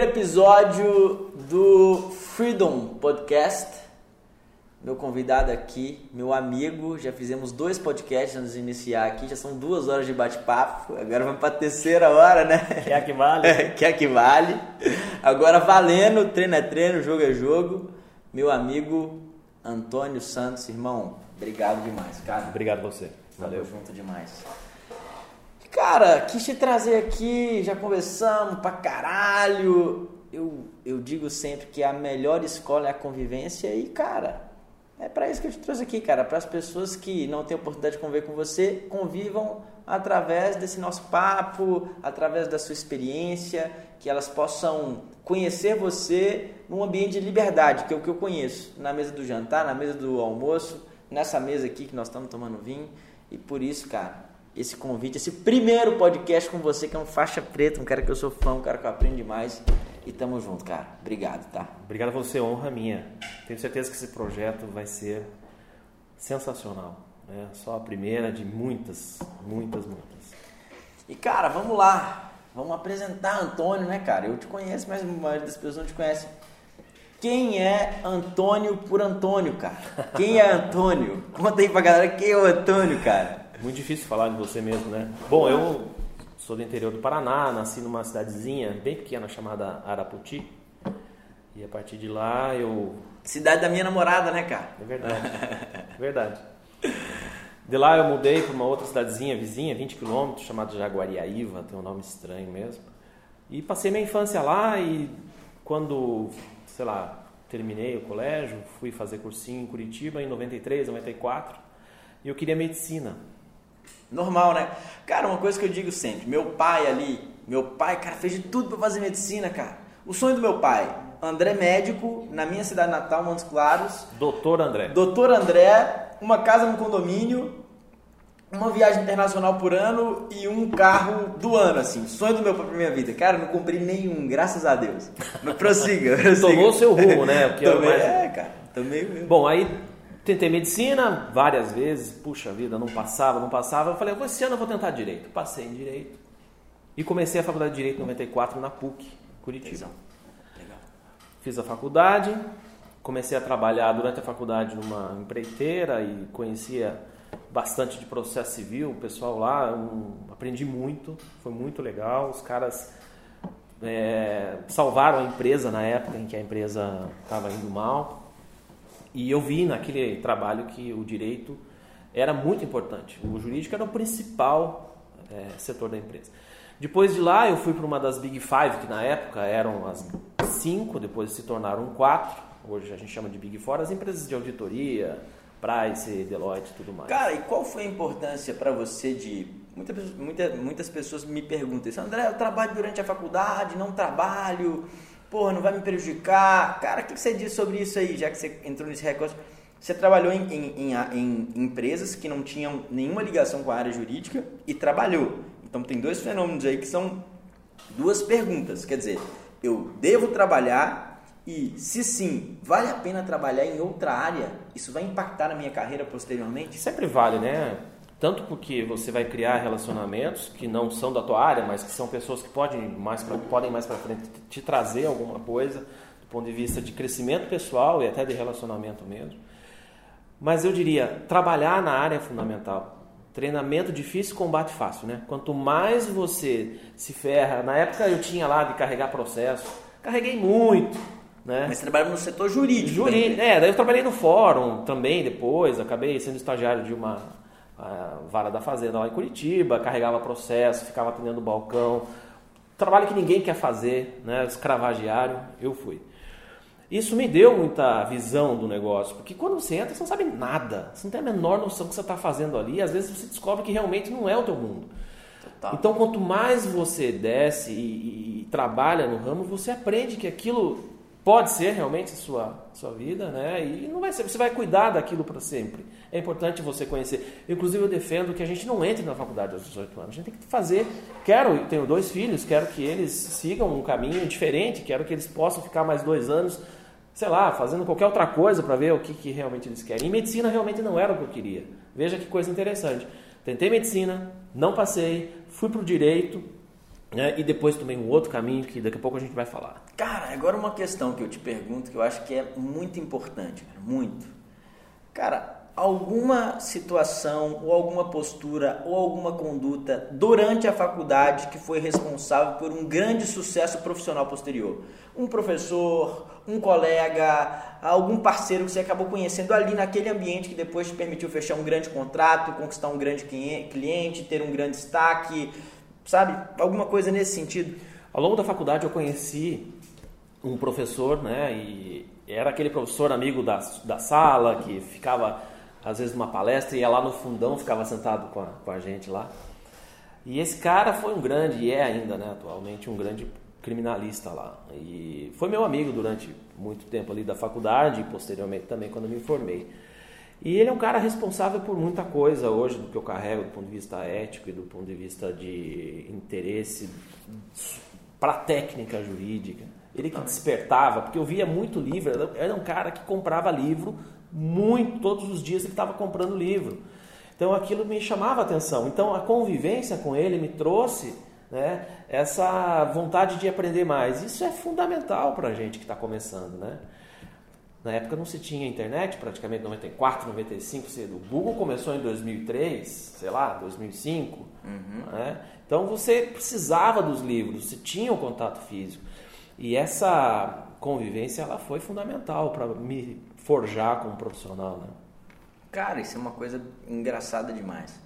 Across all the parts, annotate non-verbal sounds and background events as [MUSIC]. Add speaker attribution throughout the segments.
Speaker 1: episódio do Freedom Podcast. Meu convidado aqui, meu amigo, já fizemos dois podcasts antes de iniciar aqui, já são duas horas de bate-papo, agora vamos para a terceira hora, né?
Speaker 2: Que é que vale. [LAUGHS]
Speaker 1: que é que vale. Agora valendo, treino é treino, jogo é jogo. Meu amigo Antônio Santos, irmão, obrigado demais, cara.
Speaker 2: Obrigado você.
Speaker 1: Valeu. Tamo junto demais. Cara, quis te trazer aqui, já conversamos pra caralho. Eu, eu digo sempre que a melhor escola é a convivência e, cara, é para isso que eu te trouxe aqui, cara. Para as pessoas que não têm oportunidade de conviver com você, convivam através desse nosso papo, através da sua experiência, que elas possam conhecer você num ambiente de liberdade, que é o que eu conheço, na mesa do jantar, na mesa do almoço, nessa mesa aqui que nós estamos tomando vinho. E por isso, cara, esse convite, esse primeiro podcast com você, que é um faixa preta, um cara que eu sou fã, um cara que eu aprendo demais. E tamo junto, cara. Obrigado, tá?
Speaker 2: Obrigado a você, honra minha. Tenho certeza que esse projeto vai ser sensacional. É só a primeira de muitas, muitas, muitas.
Speaker 1: E cara, vamos lá. Vamos apresentar Antônio, né, cara? Eu te conheço, mas a maioria das pessoas não te conhece. Quem é Antônio por Antônio, cara? Quem é Antônio? Conta aí pra galera quem é o Antônio, cara.
Speaker 2: Muito difícil falar de você mesmo, né? Bom, eu sou do interior do Paraná, nasci numa cidadezinha bem pequena chamada Araputi. E a partir de lá eu.
Speaker 1: Cidade da minha namorada, né, cara?
Speaker 2: É verdade. verdade. De lá eu mudei para uma outra cidadezinha vizinha, 20 quilômetros, chamada Jaguariaíva, tem um nome estranho mesmo. E passei minha infância lá e quando, sei lá, terminei o colégio, fui fazer cursinho em Curitiba em 93, 94, e eu queria medicina.
Speaker 1: Normal, né? Cara, uma coisa que eu digo sempre, meu pai ali, meu pai, cara, fez de tudo para fazer medicina, cara. O sonho do meu pai, André médico, na minha cidade natal, Montes Claros.
Speaker 2: Doutor André.
Speaker 1: Doutor André, uma casa no condomínio, uma viagem internacional por ano e um carro do ano, assim. Sonho do meu pai pra minha vida. Cara, não comprei nenhum, graças a Deus. Mas prossiga, [LAUGHS] prossiga.
Speaker 2: Tomou seu rumo, né?
Speaker 1: Porque Também, é, mais... é, cara. Também mesmo.
Speaker 2: Bom, aí Tentei medicina várias vezes, puxa vida, não passava, não passava. Eu falei, esse ano eu vou tentar direito. Passei em direito. E comecei a faculdade de direito em 94 na PUC, Curitiba. Legal. Fiz a faculdade, comecei a trabalhar durante a faculdade numa empreiteira e conhecia bastante de processo civil, o pessoal lá, um, aprendi muito, foi muito legal. Os caras é, salvaram a empresa na época em que a empresa estava indo mal. E eu vi naquele trabalho que o direito era muito importante. O jurídico era o principal é, setor da empresa. Depois de lá, eu fui para uma das Big Five, que na época eram as cinco, depois se tornaram quatro. Hoje a gente chama de Big Four, as empresas de auditoria, Price, Deloitte tudo mais.
Speaker 1: Cara, e qual foi a importância para você de. Muita, muita, muitas pessoas me perguntam isso, André, eu trabalho durante a faculdade, não trabalho porra, não vai me prejudicar. Cara, o que você diz sobre isso aí, já que você entrou nesse recurso? Você trabalhou em, em, em, em, empresas que não tinham nenhuma ligação com a área jurídica e trabalhou. Então tem dois fenômenos aí que são duas perguntas. Quer dizer, eu devo trabalhar e, se sim, vale a pena trabalhar em outra área? Isso vai impactar na minha carreira posteriormente?
Speaker 2: Sempre vale, né? Tanto porque você vai criar relacionamentos que não são da tua área, mas que são pessoas que podem mais pra, podem mais para frente te trazer alguma coisa do ponto de vista de crescimento pessoal e até de relacionamento mesmo. Mas eu diria, trabalhar na área é fundamental. Treinamento difícil, combate fácil, né? Quanto mais você se ferra, na época eu tinha lá de carregar processo, carreguei muito, né?
Speaker 1: Mas você trabalhava no setor jurídico.
Speaker 2: Jurídico, é, daí eu trabalhei no fórum também depois, acabei sendo estagiário de uma a vara da fazenda lá em Curitiba, carregava processo, ficava atendendo o balcão. Trabalho que ninguém quer fazer, né? escravagiário, eu fui. Isso me deu muita visão do negócio, porque quando você entra, você não sabe nada, você não tem a menor noção do que você está fazendo ali, e às vezes você descobre que realmente não é o teu mundo. Total. Então, quanto mais você desce e, e, e trabalha no ramo, você aprende que aquilo pode ser realmente sua sua vida, né? E não vai ser, você vai cuidar daquilo para sempre. É importante você conhecer. Inclusive eu defendo que a gente não entre na faculdade aos 18 anos. A gente tem que fazer. Quero, tenho dois filhos, quero que eles sigam um caminho diferente, quero que eles possam ficar mais dois anos, sei lá, fazendo qualquer outra coisa para ver o que, que realmente eles querem. E medicina realmente não era o que eu queria. Veja que coisa interessante. Tentei medicina, não passei, fui para o direito, né? e depois também um outro caminho que daqui a pouco a gente vai falar.
Speaker 1: Cara, agora uma questão que eu te pergunto que eu acho que é muito importante, cara, muito. Cara, alguma situação ou alguma postura ou alguma conduta durante a faculdade que foi responsável por um grande sucesso profissional posterior? Um professor, um colega, algum parceiro que você acabou conhecendo ali naquele ambiente que depois te permitiu fechar um grande contrato, conquistar um grande cliente, ter um grande destaque, sabe? Alguma coisa nesse sentido?
Speaker 2: Ao longo da faculdade eu conheci um professor, né? E era aquele professor amigo da, da sala que ficava às vezes numa palestra, ia lá no fundão, ficava sentado com a, com a gente lá. E esse cara foi um grande, e é ainda, né, atualmente, um grande criminalista lá. E foi meu amigo durante muito tempo ali da faculdade e posteriormente também quando me formei. E ele é um cara responsável por muita coisa hoje do que eu carrego do ponto de vista ético e do ponto de vista de interesse para a técnica jurídica. Ele que despertava, porque eu via muito livro, era um cara que comprava livro muito, todos os dias ele estava comprando livro. Então aquilo me chamava a atenção. Então a convivência com ele me trouxe né, essa vontade de aprender mais. Isso é fundamental para a gente que está começando. Né? Na época não se tinha internet, praticamente 94, 95. O Google começou em 2003, sei lá, 2005. Uhum. Né? Então você precisava dos livros, você tinha o um contato físico. E essa convivência ela foi fundamental para me forjar como profissional, né?
Speaker 1: Cara, isso é uma coisa engraçada demais.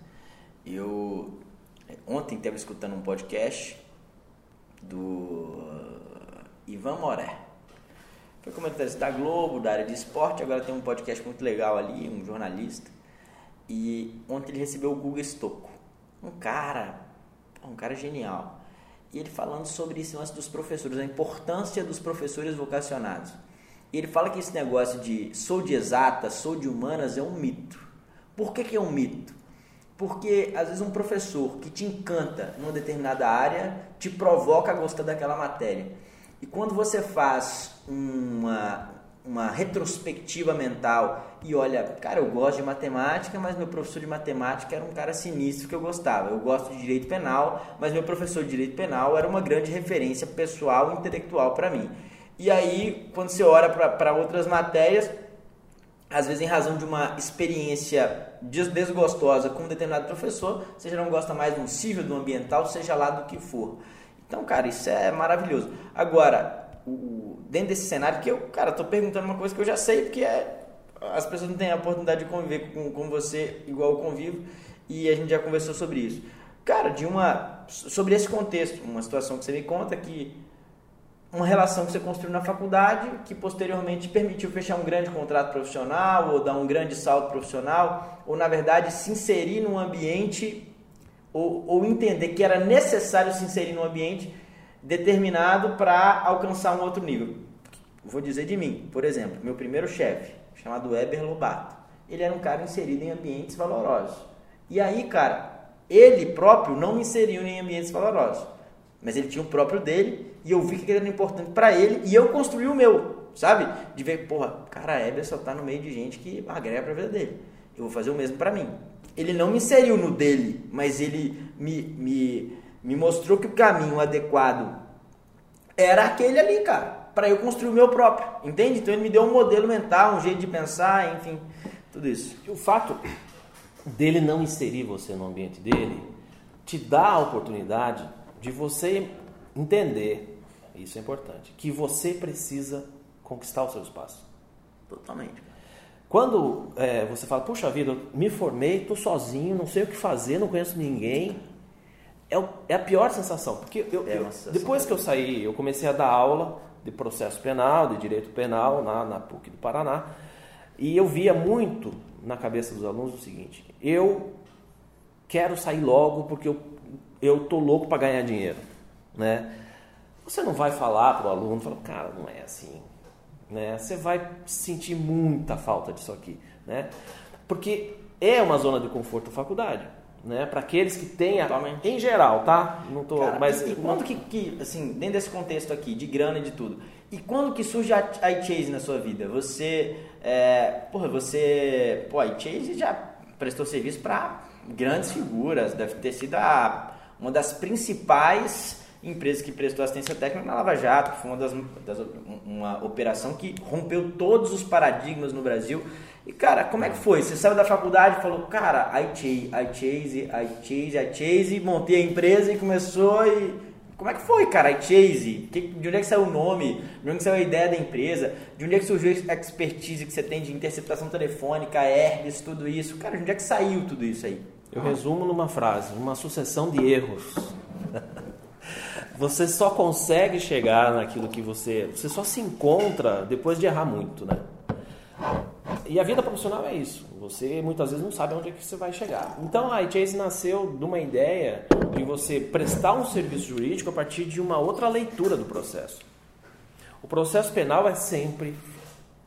Speaker 1: Eu ontem estava escutando um podcast do Ivan Moré. Foi comentarista da Globo, da área de esporte, agora tem um podcast muito legal ali, um jornalista. E ontem ele recebeu o Google Stocco. Um cara, um cara genial. E ele falando sobre esse lance dos professores, a importância dos professores vocacionados. E ele fala que esse negócio de sou de exatas, sou de humanas é um mito. Por que, que é um mito? Porque às vezes um professor que te encanta numa determinada área te provoca a gostar daquela matéria. E quando você faz uma, uma retrospectiva mental e olha, cara, eu gosto de matemática, mas meu professor de matemática era um cara sinistro que eu gostava. Eu gosto de direito penal, mas meu professor de direito penal era uma grande referência pessoal e intelectual para mim. E aí, quando você olha para outras matérias, às vezes em razão de uma experiência desgostosa com um determinado professor, você já não gosta mais do civil, do ambiental, seja lá do que for. Então, cara, isso é maravilhoso. Agora, o, dentro desse cenário que eu, cara, tô perguntando uma coisa que eu já sei, porque é, as pessoas não têm a oportunidade de conviver com, com você igual eu convivo, e a gente já conversou sobre isso. Cara, de uma sobre esse contexto, uma situação que você me conta que uma relação que você construiu na faculdade, que posteriormente permitiu fechar um grande contrato profissional, ou dar um grande salto profissional, ou na verdade se inserir num ambiente, ou, ou entender que era necessário se inserir num ambiente determinado para alcançar um outro nível. Vou dizer de mim, por exemplo, meu primeiro chefe, chamado Weber Lobato, ele era um cara inserido em ambientes valorosos. E aí, cara, ele próprio não me inseriu em ambientes valorosos mas ele tinha o próprio dele e eu vi que era importante para ele e eu construí o meu, sabe? De ver, porra, cara, a Heber só tá no meio de gente que agrega pra vida dele. Eu vou fazer o mesmo para mim. Ele não me inseriu no dele, mas ele me, me, me mostrou que o caminho adequado era aquele ali, cara, para eu construir o meu próprio, entende? Então ele me deu um modelo mental, um jeito de pensar, enfim, tudo isso.
Speaker 2: E o fato dele não inserir você no ambiente dele te dá a oportunidade de você entender, isso é importante, que você precisa conquistar o seu espaço.
Speaker 1: Totalmente.
Speaker 2: Quando é, você fala, puxa vida, me formei, estou sozinho, não sei o que fazer, não conheço ninguém, é, o, é a pior sensação. Porque eu, é sensação depois que eu saí, eu comecei a dar aula de processo penal, de direito penal na, na PUC do Paraná, e eu via muito na cabeça dos alunos o seguinte: eu quero sair logo porque eu eu tô louco para ganhar dinheiro, né? Você não vai falar para o aluno, fala, cara, não é assim, né? Você vai sentir muita falta disso aqui, né? Porque é uma zona de conforto a faculdade, né? Para aqueles que têm, a... em geral, tá?
Speaker 1: Não tô, cara, mas e, e quando que, que, assim, dentro desse contexto aqui de grana e de tudo, e quando que surge a iChase na sua vida? Você, é, porra, você, pô, a iChase já prestou serviço para grandes figuras, deve ter sido a uma das principais empresa que prestou assistência técnica na Lava Jato, que foi uma das, das uma operação que rompeu todos os paradigmas no Brasil. E cara, como é que foi? Você saiu da faculdade e falou, cara, I chase, I chase, I chase, I chase, montei a empresa e começou e como é que foi, cara, a Chase? De onde é que saiu o nome? De onde é saiu a ideia da empresa? De onde é que surgiu a expertise que você tem de interceptação telefônica, Airbus, tudo isso? Cara, de onde é que saiu tudo isso aí?
Speaker 2: Eu resumo numa frase, uma sucessão de erros. [LAUGHS] Você só consegue chegar naquilo que você... Você só se encontra depois de errar muito, né? E a vida profissional é isso. Você muitas vezes não sabe onde é que você vai chegar. Então a iChase nasceu de uma ideia de você prestar um serviço jurídico a partir de uma outra leitura do processo. O processo penal é sempre,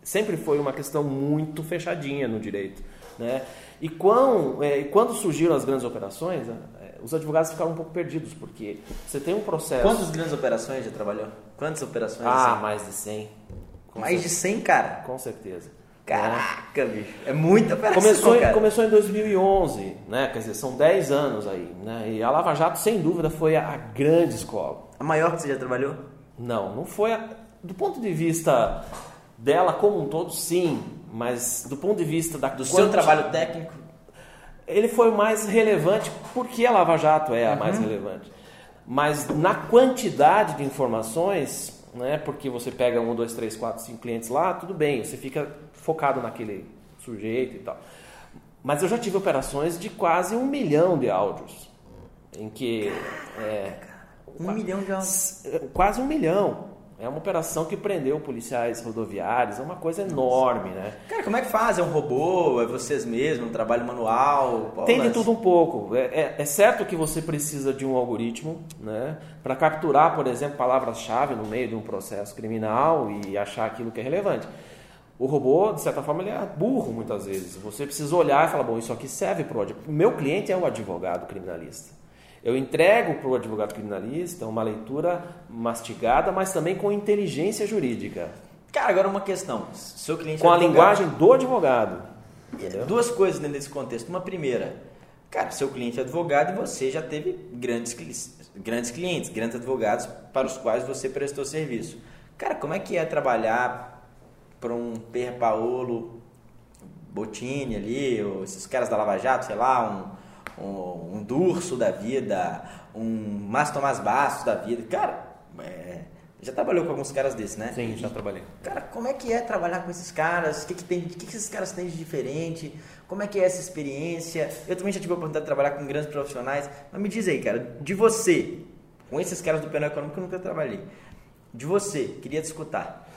Speaker 2: sempre foi uma questão muito fechadinha no direito, né? E quando, é, quando surgiram as grandes operações, os advogados ficaram um pouco perdidos, porque você tem um processo.
Speaker 1: Quantas grandes operações já trabalhou? Quantas operações?
Speaker 2: Ah, assim? mais de 100.
Speaker 1: Com mais certeza. de 100, cara?
Speaker 2: Com certeza.
Speaker 1: Caraca, é. bicho. É muita operação,
Speaker 2: começou,
Speaker 1: cara.
Speaker 2: começou em 2011, né? Quer dizer, são 10 anos aí. Né? E a Lava Jato, sem dúvida, foi a, a grande escola.
Speaker 1: A maior que você já trabalhou?
Speaker 2: Não, não foi. A, do ponto de vista dela como um todo, sim. Mas do ponto de vista da,
Speaker 1: do quanti... seu trabalho técnico?
Speaker 2: Ele foi mais relevante porque a Lava Jato é a uhum. mais relevante. Mas na quantidade de informações, né? Porque você pega um, dois, três, quatro, cinco clientes lá, tudo bem, você fica focado naquele sujeito e tal. Mas eu já tive operações de quase um milhão de áudios. Em que. É,
Speaker 1: um milhão de áudios?
Speaker 2: Quase um milhão. É uma operação que prendeu policiais rodoviários, é uma coisa enorme, né?
Speaker 1: Cara, como é que faz? É um robô? É vocês mesmos? Um trabalho manual?
Speaker 2: Tem de tudo um pouco. É, é, é, certo que você precisa de um algoritmo, né? Para capturar, por exemplo, palavras-chave no meio de um processo criminal e achar aquilo que é relevante. O robô, de certa forma, ele é burro muitas vezes. Você precisa olhar e falar, bom, isso aqui serve para o Meu cliente é o advogado criminalista. Eu entrego para o advogado criminalista uma leitura mastigada, mas também com inteligência jurídica.
Speaker 1: Cara, agora uma questão. Seu cliente
Speaker 2: com é a linguagem do advogado.
Speaker 1: Entendeu? Duas coisas dentro desse contexto. Uma primeira, cara, seu cliente é advogado e você já teve grandes, grandes clientes, grandes advogados para os quais você prestou serviço. Cara, como é que é trabalhar para um Per Paolo Bottini ali, ou esses caras da Lava Jato, sei lá, um um, um Durso da vida, um Márcio Tomás Bastos da vida. Cara, é, já trabalhou com alguns caras desses, né?
Speaker 2: Sim, já trabalhei.
Speaker 1: Cara, como é que é trabalhar com esses caras? O que, que, tem, o que, que esses caras têm de diferente? Como é que é essa experiência? Eu também já tive a oportunidade de trabalhar com grandes profissionais. Mas me diz aí, cara, de você, com esses caras do penal econômico eu nunca trabalhei. De você, queria te escutar.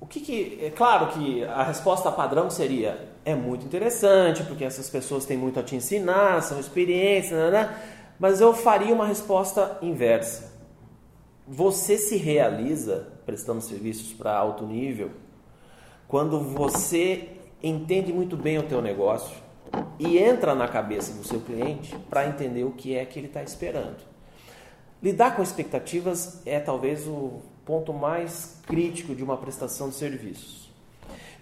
Speaker 2: O que, que é claro que a resposta padrão seria é muito interessante porque essas pessoas têm muito a te ensinar, são experiências, né, né? mas eu faria uma resposta inversa. Você se realiza prestando serviços para alto nível quando você entende muito bem o teu negócio e entra na cabeça do seu cliente para entender o que é que ele está esperando. Lidar com expectativas é talvez o ponto mais crítico de uma prestação de serviços.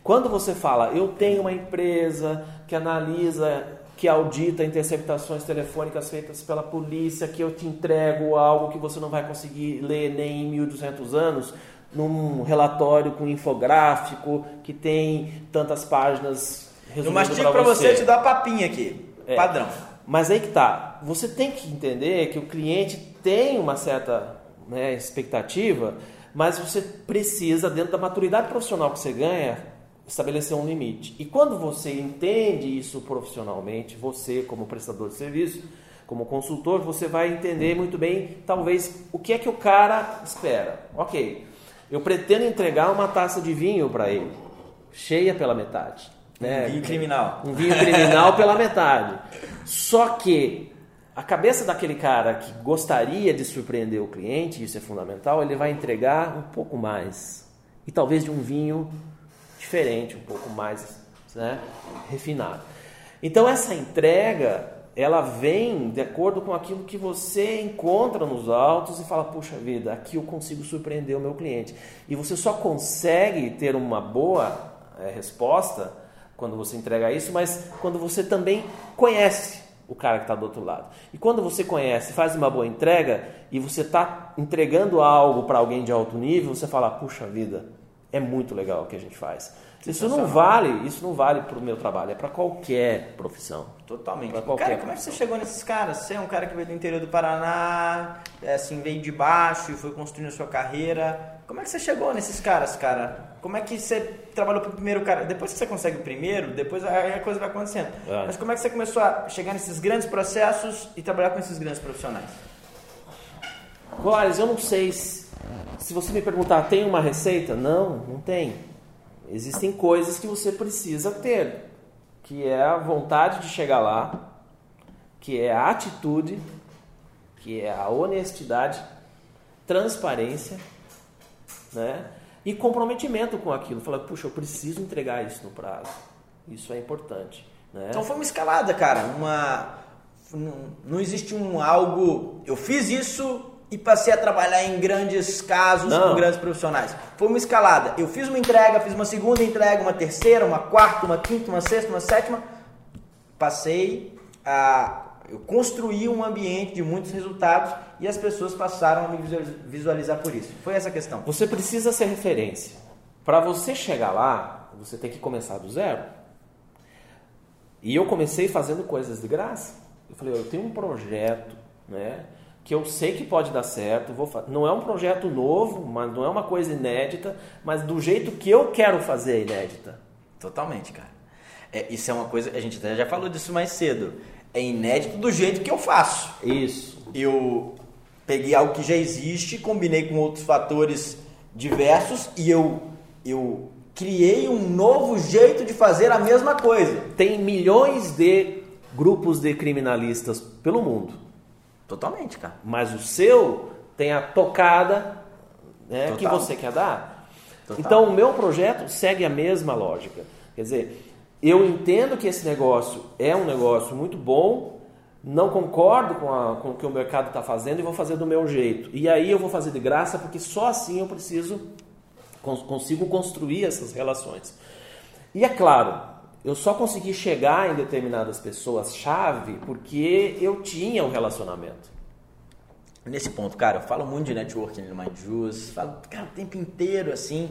Speaker 2: Quando você fala, eu tenho uma empresa que analisa, que audita interceptações telefônicas feitas pela polícia, que eu te entrego algo que você não vai conseguir ler nem em 1200 anos, num relatório com infográfico que tem tantas páginas
Speaker 1: resumindo para você. para você te dar papinha aqui, é. padrão.
Speaker 2: Mas aí que tá, você tem que entender que o cliente tem uma certa né, expectativa mas você precisa, dentro da maturidade profissional que você ganha, estabelecer um limite. E quando você entende isso profissionalmente, você como prestador de serviço, como consultor, você vai entender muito bem, talvez, o que é que o cara espera. Ok, eu pretendo entregar uma taça de vinho para ele, cheia pela metade.
Speaker 1: Né? Um vinho criminal.
Speaker 2: Um vinho criminal pela metade. [LAUGHS] Só que a cabeça daquele cara que gostaria de surpreender o cliente, isso é fundamental, ele vai entregar um pouco mais. E talvez de um vinho diferente, um pouco mais né, refinado. Então essa entrega, ela vem de acordo com aquilo que você encontra nos autos e fala, puxa vida, aqui eu consigo surpreender o meu cliente. E você só consegue ter uma boa é, resposta quando você entrega isso, mas quando você também conhece o cara que está do outro lado. E quando você conhece, faz uma boa entrega e você está entregando algo para alguém de alto nível, você fala, puxa vida, é muito legal o que a gente faz. Isso não vale, isso não vale para o meu trabalho, é para qualquer profissão.
Speaker 1: Totalmente.
Speaker 2: Pra qualquer
Speaker 1: cara, como é que você chegou nesses caras? Você é um cara que veio do interior do Paraná, é, assim, veio de baixo e foi construindo a sua carreira. Como é que você chegou nesses caras, cara? Como é que você trabalhou pro primeiro cara? Depois que você consegue o primeiro, depois aí a coisa vai acontecendo.
Speaker 2: É.
Speaker 1: Mas como é que você começou a chegar nesses grandes processos e trabalhar com esses grandes profissionais?
Speaker 2: Glórias, eu não sei se, se você me perguntar, tem uma receita? Não, não tem. Existem coisas que você precisa ter, que é a vontade de chegar lá, que é a atitude, que é a honestidade, transparência, né? E comprometimento com aquilo. Falar, puxa, eu preciso entregar isso no prazo. Isso é importante. Né?
Speaker 1: Então foi uma escalada, cara. Uma. Não, existe um algo. Eu fiz isso e passei a trabalhar em grandes casos
Speaker 2: Não.
Speaker 1: com grandes profissionais. Foi uma escalada. Eu fiz uma entrega, fiz uma segunda entrega, uma terceira, uma quarta, uma quinta, uma sexta, uma sétima. Passei a. Eu construí um ambiente de muitos resultados e as pessoas passaram a me visualiz- visualizar por isso. Foi essa a questão.
Speaker 2: Você precisa ser referência. Para você chegar lá, você tem que começar do zero. E eu comecei fazendo coisas de graça. Eu falei, eu tenho um projeto, né, que eu sei que pode dar certo. Vou fa- não é um projeto novo, mas não é uma coisa inédita, mas do jeito que eu quero fazer é inédita.
Speaker 1: Totalmente, cara. É, isso é uma coisa, a gente até já falou disso mais cedo. É inédito do jeito que eu faço.
Speaker 2: Isso.
Speaker 1: Eu peguei algo que já existe, combinei com outros fatores diversos e eu, eu criei um novo jeito de fazer a mesma coisa.
Speaker 2: Tem milhões de grupos de criminalistas pelo mundo.
Speaker 1: Totalmente, cara.
Speaker 2: mas o seu tem a tocada né, que você quer dar.
Speaker 1: Total.
Speaker 2: Então, o meu projeto segue a mesma lógica. Quer dizer, eu entendo que esse negócio é um negócio muito bom, não concordo com, a- com o que o mercado está fazendo e vou fazer do meu jeito. E aí eu vou fazer de graça porque só assim eu preciso cons- consigo construir essas relações. E é claro, eu só consegui chegar em determinadas pessoas chave porque eu tinha um relacionamento.
Speaker 1: Nesse ponto, cara, eu falo muito de networking no Mind Juice, falo, cara, o tempo inteiro assim.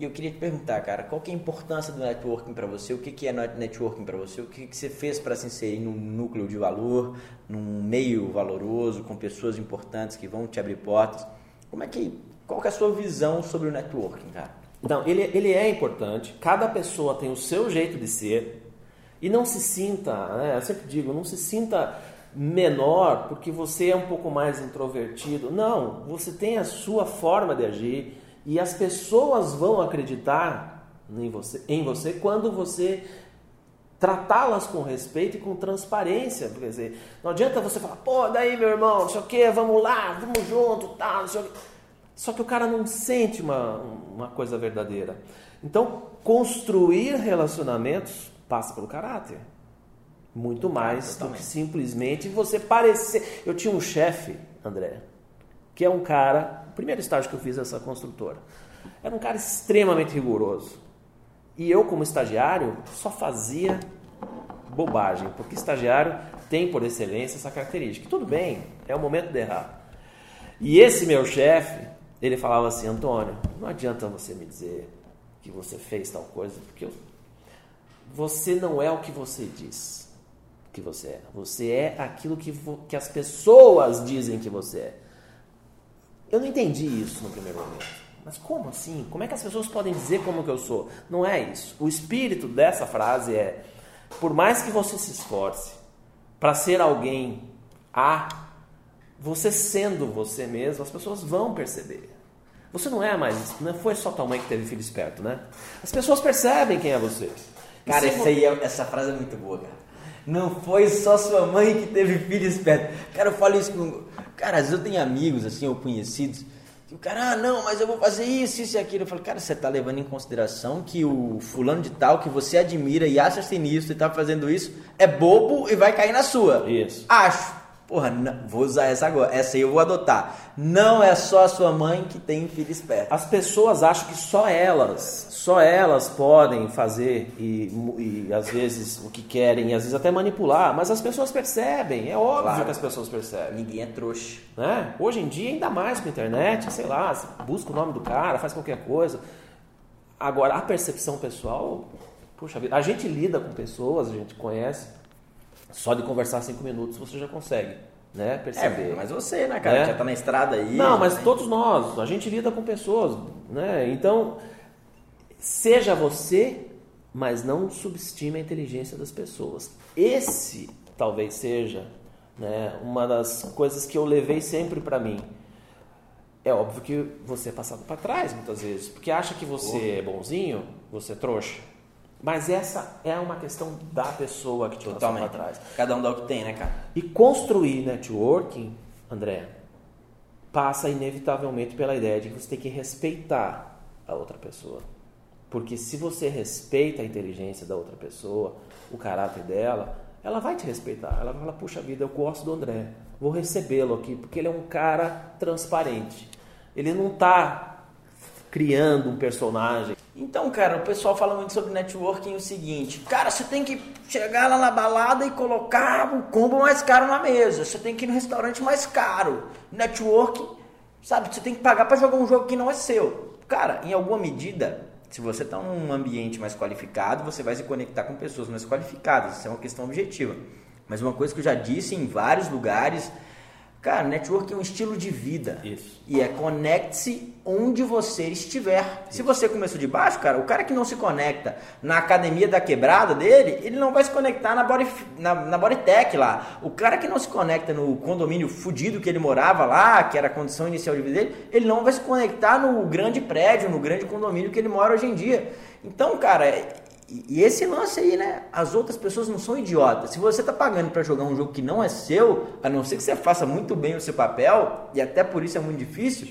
Speaker 1: E eu queria te perguntar, cara, qual que é a importância do networking para você? O que, que é net- networking para você? O que, que você fez para se inserir num núcleo de valor, num meio valoroso, com pessoas importantes que vão te abrir portas? Como é que, qual que é a sua visão sobre o networking, cara?
Speaker 2: Não, ele, ele é importante. Cada pessoa tem o seu jeito de ser. E não se sinta, né, eu sempre digo, não se sinta menor porque você é um pouco mais introvertido. Não, você tem a sua forma de agir e as pessoas vão acreditar em você, em você quando você tratá-las com respeito e com transparência. Quer dizer, não adianta você falar, pô, daí meu irmão, não sei o que, vamos lá, vamos junto, tal, não sei o quê. Só que o cara não sente uma, uma coisa verdadeira. Então, construir relacionamentos passa pelo caráter. Muito mais do que simplesmente você parecer. Eu tinha um chefe, André, que é um cara. Primeiro estágio que eu fiz nessa construtora. Era um cara extremamente rigoroso. E eu, como estagiário, só fazia bobagem, porque estagiário tem por excelência essa característica. Tudo bem, é o momento de errar. E esse meu chefe, ele falava assim: Antônio, não adianta você me dizer que você fez tal coisa, porque eu- você não é o que você diz que você é. Você é aquilo que, vo- que as pessoas dizem que você é. Eu não entendi isso no primeiro momento. Mas como assim? Como é que as pessoas podem dizer como que eu sou? Não é isso. O espírito dessa frase é: por mais que você se esforce para ser alguém A, você sendo você mesmo, as pessoas vão perceber. Você não é mais, não foi só tua mãe que teve filho esperto, né? As pessoas percebem quem é você.
Speaker 1: Cara,
Speaker 2: se
Speaker 1: essa, aí é- essa frase é muito boa, cara. Não foi só sua mãe que teve filho esperto. Cara, eu falo isso com. Cara, às vezes eu tenho amigos, assim, ou conhecidos, que o cara, ah, não, mas eu vou fazer isso, isso e aquilo. Eu falo, cara, você tá levando em consideração que o fulano de tal que você admira e acha sinistro e tá fazendo isso é bobo e vai cair na sua.
Speaker 2: Isso.
Speaker 1: Acho. Porra, não- vou usar essa agora. Essa aí eu vou adotar. Não é só a sua mãe que tem filho esperto.
Speaker 2: As pessoas acham que só elas, só elas podem fazer e, e às vezes o que querem, e às vezes até manipular, mas as pessoas percebem, é óbvio
Speaker 1: Claro.
Speaker 2: que as pessoas percebem.
Speaker 1: Ninguém é trouxa.
Speaker 2: né? Hoje em dia, ainda mais com a internet, sei lá, busca o nome do cara, faz qualquer coisa. Agora, a percepção pessoal, puxa vida, a gente lida com pessoas, a gente conhece, só de conversar cinco minutos você já consegue, né? Perceber.
Speaker 1: É, mas você, né, cara?
Speaker 2: É.
Speaker 1: Já tá na estrada aí.
Speaker 2: Não, mas
Speaker 1: né?
Speaker 2: todos nós, a gente lida com pessoas, né? Então, seja você, mas não subestime a inteligência das pessoas. Esse talvez seja, né, uma das coisas que eu levei sempre para mim. É óbvio que você é passado para trás muitas vezes, porque acha que você é bonzinho, você é trouxa. Mas essa é uma questão da pessoa que te passou
Speaker 1: Totalmente.
Speaker 2: trás.
Speaker 1: Cada um dá o que tem, né, cara?
Speaker 2: E construir networking, André, passa inevitavelmente pela ideia de que você tem que respeitar a outra pessoa. Porque se você respeita a inteligência da outra pessoa, o caráter dela, ela vai te respeitar. Ela vai falar, puxa vida, eu gosto do André, vou recebê-lo aqui, porque ele é um cara transparente. Ele não está criando um personagem.
Speaker 1: Então, cara, o pessoal fala muito sobre networking o seguinte: cara, você tem que chegar lá na balada e colocar o combo mais caro na mesa. Você tem que ir no restaurante mais caro. Networking, sabe? Você tem que pagar para jogar um jogo que não é seu. Cara, em alguma medida, se você está num ambiente mais qualificado, você vai se conectar com pessoas mais qualificadas. Isso é uma questão objetiva. Mas uma coisa que eu já disse em vários lugares. Cara, networking é um estilo de vida.
Speaker 2: Isso.
Speaker 1: E é conecte-se onde você estiver. Se você começou de baixo, cara, o cara que não se conecta na academia da quebrada dele, ele não vai se conectar na, body, na, na Bodytech lá. O cara que não se conecta no condomínio fudido que ele morava lá, que era a condição inicial de vida dele, ele não vai se conectar no grande prédio, no grande condomínio que ele mora hoje em dia. Então, cara, e esse lance aí, né? As outras pessoas não são idiotas. Se você tá pagando para jogar um jogo que não é seu, a não ser que você faça muito bem o seu papel, e até por isso é muito difícil,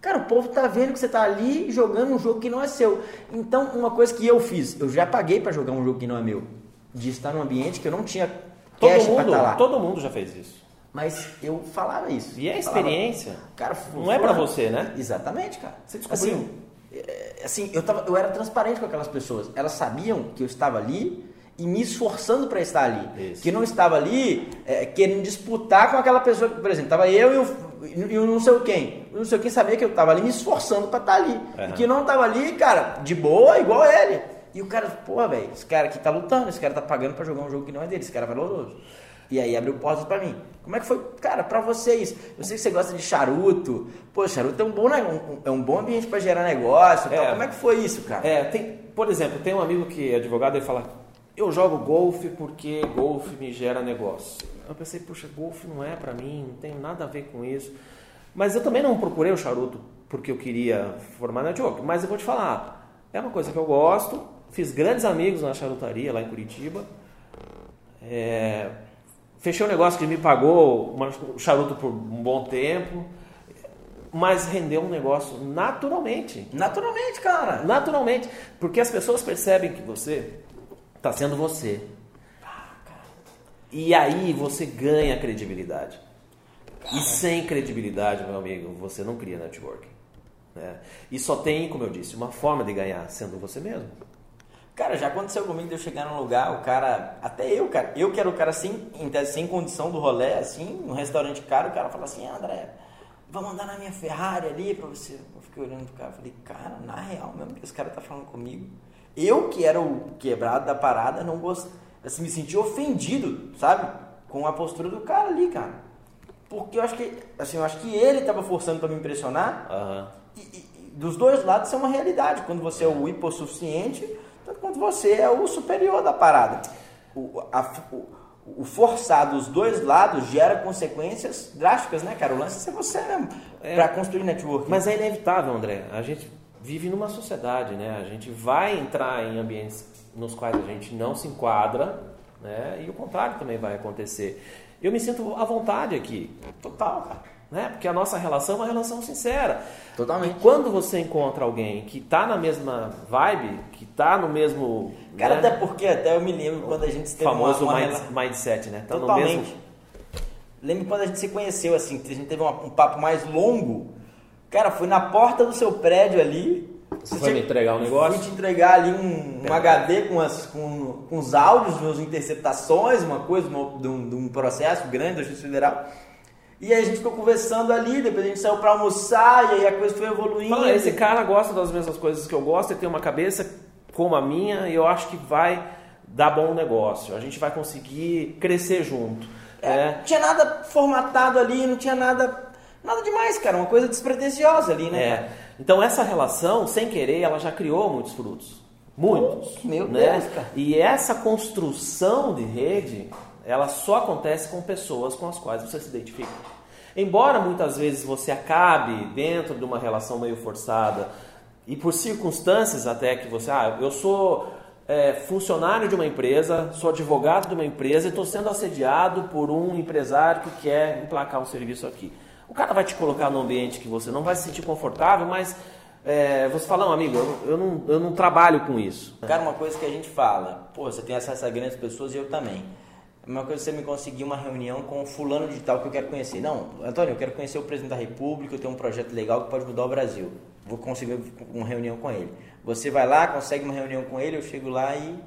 Speaker 1: cara, o povo tá vendo que você tá ali jogando um jogo que não é seu. Então, uma coisa que eu fiz, eu já paguei para jogar um jogo que não é meu. De estar num ambiente que eu não tinha
Speaker 2: Todo
Speaker 1: cash
Speaker 2: mundo,
Speaker 1: estar lá.
Speaker 2: todo mundo já fez isso.
Speaker 1: Mas eu falava isso.
Speaker 2: E é
Speaker 1: falava,
Speaker 2: experiência.
Speaker 1: Cara,
Speaker 2: Não é pra você, né?
Speaker 1: Exatamente, cara.
Speaker 2: Você descobriu.
Speaker 1: Assim, assim eu, tava, eu era transparente com aquelas pessoas. Elas sabiam que eu estava ali e me esforçando para estar ali.
Speaker 2: Isso.
Speaker 1: Que não estava ali é, querendo disputar com aquela pessoa por exemplo, estava eu e o, e o não sei quem. O não sei quem sabia que eu estava ali me esforçando para estar ali.
Speaker 2: Uhum.
Speaker 1: E que não estava ali, cara, de boa, igual ele. E o cara, pô, velho, esse cara aqui tá lutando, esse cara tá pagando para jogar um jogo que não é dele, esse cara é valoroso. E aí abriu portas pra mim. Como é que foi? Cara, pra vocês, eu sei que você gosta de charuto. Pô, charuto é um bom, um- é um bom ambiente pra gerar negócio.
Speaker 2: É.
Speaker 1: Como é que foi isso, cara?
Speaker 2: É, tem, por exemplo, tem um amigo que é advogado e fala: Eu jogo golfe porque golfe me gera negócio. Eu pensei, puxa, golfe não é pra mim, não tem nada a ver com isso. Mas eu também não procurei o charuto porque eu queria formar network. Mas eu vou te falar, é uma coisa que eu gosto. Fiz grandes amigos na charutaria lá em Curitiba. É, fechei um negócio que me pagou um charuto por um bom tempo. Mas rendeu um negócio naturalmente.
Speaker 1: Naturalmente, cara.
Speaker 2: Naturalmente, porque as pessoas percebem que você está sendo você. E aí você ganha credibilidade. E sem credibilidade, meu amigo, você não cria networking. né? E só tem, como eu disse, uma forma de ganhar sendo você mesmo.
Speaker 1: Cara, já aconteceu comigo de eu chegar num lugar, o cara, até eu, cara, eu que era o cara sem, sem condição do rolê, assim, num restaurante caro, o cara fala assim, ah, André, vamos andar na minha Ferrari ali pra você. Eu fiquei olhando pro cara, falei, cara, na real mesmo que esse cara tá falando comigo. Eu que era o quebrado da parada, não gostei, assim, me senti ofendido, sabe? Com a postura do cara ali, cara. Porque eu acho que, assim, eu acho que ele tava forçando pra me impressionar, e, e- e dos dois lados isso é uma realidade. Quando você é o hipossuficiente, tanto quanto você é o superior da parada. O, a- o, o forçar dos dois lados gera consequências drásticas, né, cara? O lance é você mesmo.
Speaker 2: É.
Speaker 1: Pra construir network.
Speaker 2: Mas é inevitável, André. A gente vive numa sociedade, né? A gente vai entrar em ambientes nos quais a gente não se enquadra, né? E o contrário também vai acontecer. Eu me sinto à vontade aqui,
Speaker 1: Total, cara.
Speaker 2: Né? Porque a nossa relação é uma relação sincera.
Speaker 1: Totalmente.
Speaker 2: E quando você encontra alguém que tá na mesma vibe, que tá no mesmo
Speaker 1: Cara,
Speaker 2: né?
Speaker 1: até porque até eu me lembro quando a gente teve
Speaker 2: famoso
Speaker 1: uma, uma
Speaker 2: mind-
Speaker 1: rela-
Speaker 2: mindset, né? Tá no
Speaker 1: Totalmente.
Speaker 2: mesmo
Speaker 1: Lembro quando a gente se conheceu, assim, a gente teve uma- um papo mais longo. Cara, foi na porta do seu prédio ali.
Speaker 2: Você foi me entregar um
Speaker 1: Fui
Speaker 2: negócio?
Speaker 1: te entregar ali um, um HD com, as, com, com os áudios, as interceptações, uma coisa, uma- de, um, de um processo grande da Justiça Federal. E aí a gente ficou conversando ali, depois a gente saiu pra almoçar, e aí a coisa foi evoluindo.
Speaker 2: Fala, esse cara gosta das mesmas coisas que eu gosto, ele tem uma cabeça como a minha e eu acho que vai dar bom negócio. A gente vai conseguir crescer junto.
Speaker 1: É,
Speaker 2: né?
Speaker 1: Não tinha nada formatado ali, não tinha nada, nada demais, cara. Uma coisa despretensiosa ali, né?
Speaker 2: É. Então essa relação, sem querer, ela já criou muitos frutos. Muitos.
Speaker 1: Oh, meu
Speaker 2: né?
Speaker 1: Deus, cara.
Speaker 2: E essa construção de rede, ela só acontece com pessoas com as quais você se identifica. Embora muitas vezes você acabe dentro de uma relação meio forçada e por circunstâncias até que você, ah, eu sou é, funcionário de uma empresa, sou advogado de uma empresa e estou sendo assediado por um empresário que quer emplacar um serviço aqui. O cara vai te colocar num ambiente que você não vai se sentir confortável, mas é, você fala, não, amigo, eu, eu não, eu não trabalho com isso.
Speaker 1: Cara, uma coisa que a gente fala, pô, você tem acesso a grandes pessoas e eu também. Uma coisa é você me conseguir uma reunião com o fulano de tal que eu quero conhecer. Não, Antônio, eu quero conhecer o presidente da República, eu tenho um projeto legal que pode mudar o Brasil. Vou conseguir uma reunião com ele. Você vai lá, consegue uma reunião com ele, eu chego lá e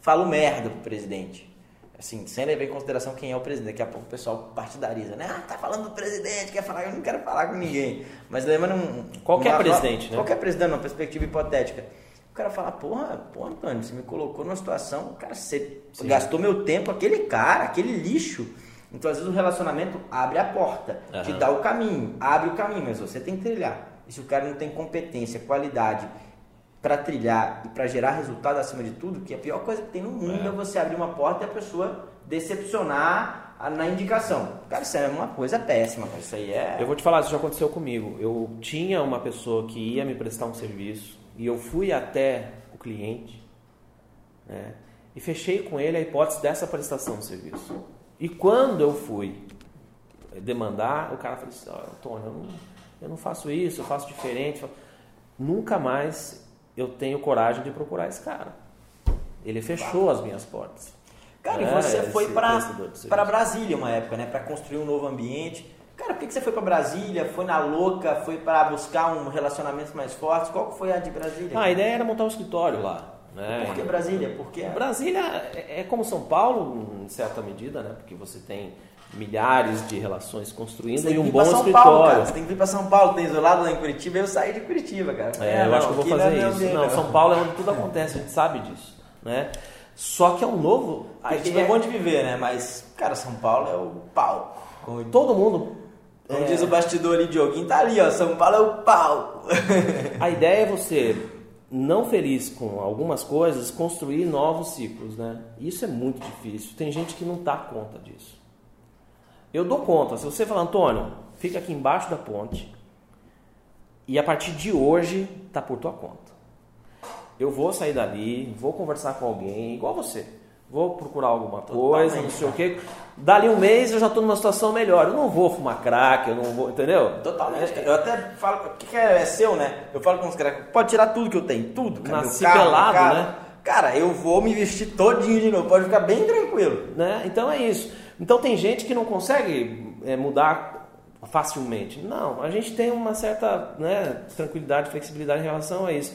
Speaker 1: falo merda pro presidente. Assim, sem levar em consideração quem é o presidente. Daqui a pouco o pessoal partidariza, né? Ah, tá falando do presidente, quer falar, eu não quero falar com ninguém. Mas levando um.
Speaker 2: Qualquer
Speaker 1: uma-
Speaker 2: presidente, né?
Speaker 1: Qualquer presidente, uma perspectiva hipotética. O cara fala, porra, pô, Antônio, você me colocou numa situação, cara, você
Speaker 2: Sim.
Speaker 1: gastou meu tempo, aquele cara, aquele lixo. Então, às vezes, o relacionamento abre a porta, te
Speaker 2: Aham.
Speaker 1: dá o caminho, abre o caminho, mas você tem que trilhar. E se o cara não tem competência, qualidade para trilhar e para gerar resultado acima de tudo, que a pior coisa que tem no mundo é, você abrir uma porta e a pessoa decepcionar na indicação. Cara, isso é uma coisa péssima, cara. Isso aí é.
Speaker 2: Eu vou te falar, isso já aconteceu comigo. Eu tinha uma pessoa que ia me prestar um serviço e eu fui até o cliente né, e fechei com ele a hipótese dessa prestação de serviço. E quando eu fui demandar, o cara falou assim, "Ó, Antônio, eu não, eu não faço isso, eu faço diferente. Nunca mais eu tenho coragem de procurar esse cara. Ele fechou as minhas portas.
Speaker 1: Cara, e
Speaker 2: É,
Speaker 1: você
Speaker 2: esse
Speaker 1: foi pra Brasília uma época, né? Pra construir um novo ambiente. Cara, por que que você foi pra Brasília? Foi na louca? Foi pra buscar um relacionamento mais forte? Qual que foi a de Brasília?
Speaker 2: Ah, a ideia era montar um escritório lá. Né?
Speaker 1: Por que Brasília? Por que?
Speaker 2: Brasília é é como São Paulo, em certa medida, né? Porque você tem milhares de relações construindo e um bom
Speaker 1: São
Speaker 2: escritório.
Speaker 1: Paulo, cara. Você tem que vir pra São Paulo, tem isolado lá em Curitiba. Eu saí de Curitiba, cara.
Speaker 2: É, eu
Speaker 1: não,
Speaker 2: acho que eu vou
Speaker 1: não é
Speaker 2: fazer
Speaker 1: meu
Speaker 2: isso. Não, São Paulo é onde tudo acontece, a gente sabe disso, né? Só que é um novo.
Speaker 1: Curitiba é bom de viver, né? Mas, cara, São Paulo é o pau.
Speaker 2: Todo mundo.
Speaker 1: Como
Speaker 2: é,
Speaker 1: diz o bastidor ali, Dioguinho, tá ali, ó. São Paulo é o pau.
Speaker 2: A ideia é você, não feliz com algumas coisas, construir novos ciclos, né? Isso é muito difícil. Tem gente que não dá conta disso. Eu dou conta. Se você falar, Antônio, fica aqui embaixo da ponte e a partir de hoje tá por tua conta. Eu vou sair dali, vou conversar com alguém, igual você. Vou procurar alguma coisa, não sei o quê. Dali um mês eu já estou numa situação melhor. Eu não vou fumar crack, eu não vou, entendeu?
Speaker 1: Totalmente. Eu até falo, o que, é, é seu, né? Eu falo com os caras, pode tirar tudo que eu tenho, tudo, cara.
Speaker 2: Nasci
Speaker 1: carro,
Speaker 2: pelado,
Speaker 1: carro.
Speaker 2: né?
Speaker 1: Cara, eu vou me vestir todinho de novo, pode ficar bem tranquilo.
Speaker 2: né? Então é isso. Então tem gente que não consegue é, mudar facilmente. Não, a gente tem uma certa né, tranquilidade, flexibilidade em relação a isso.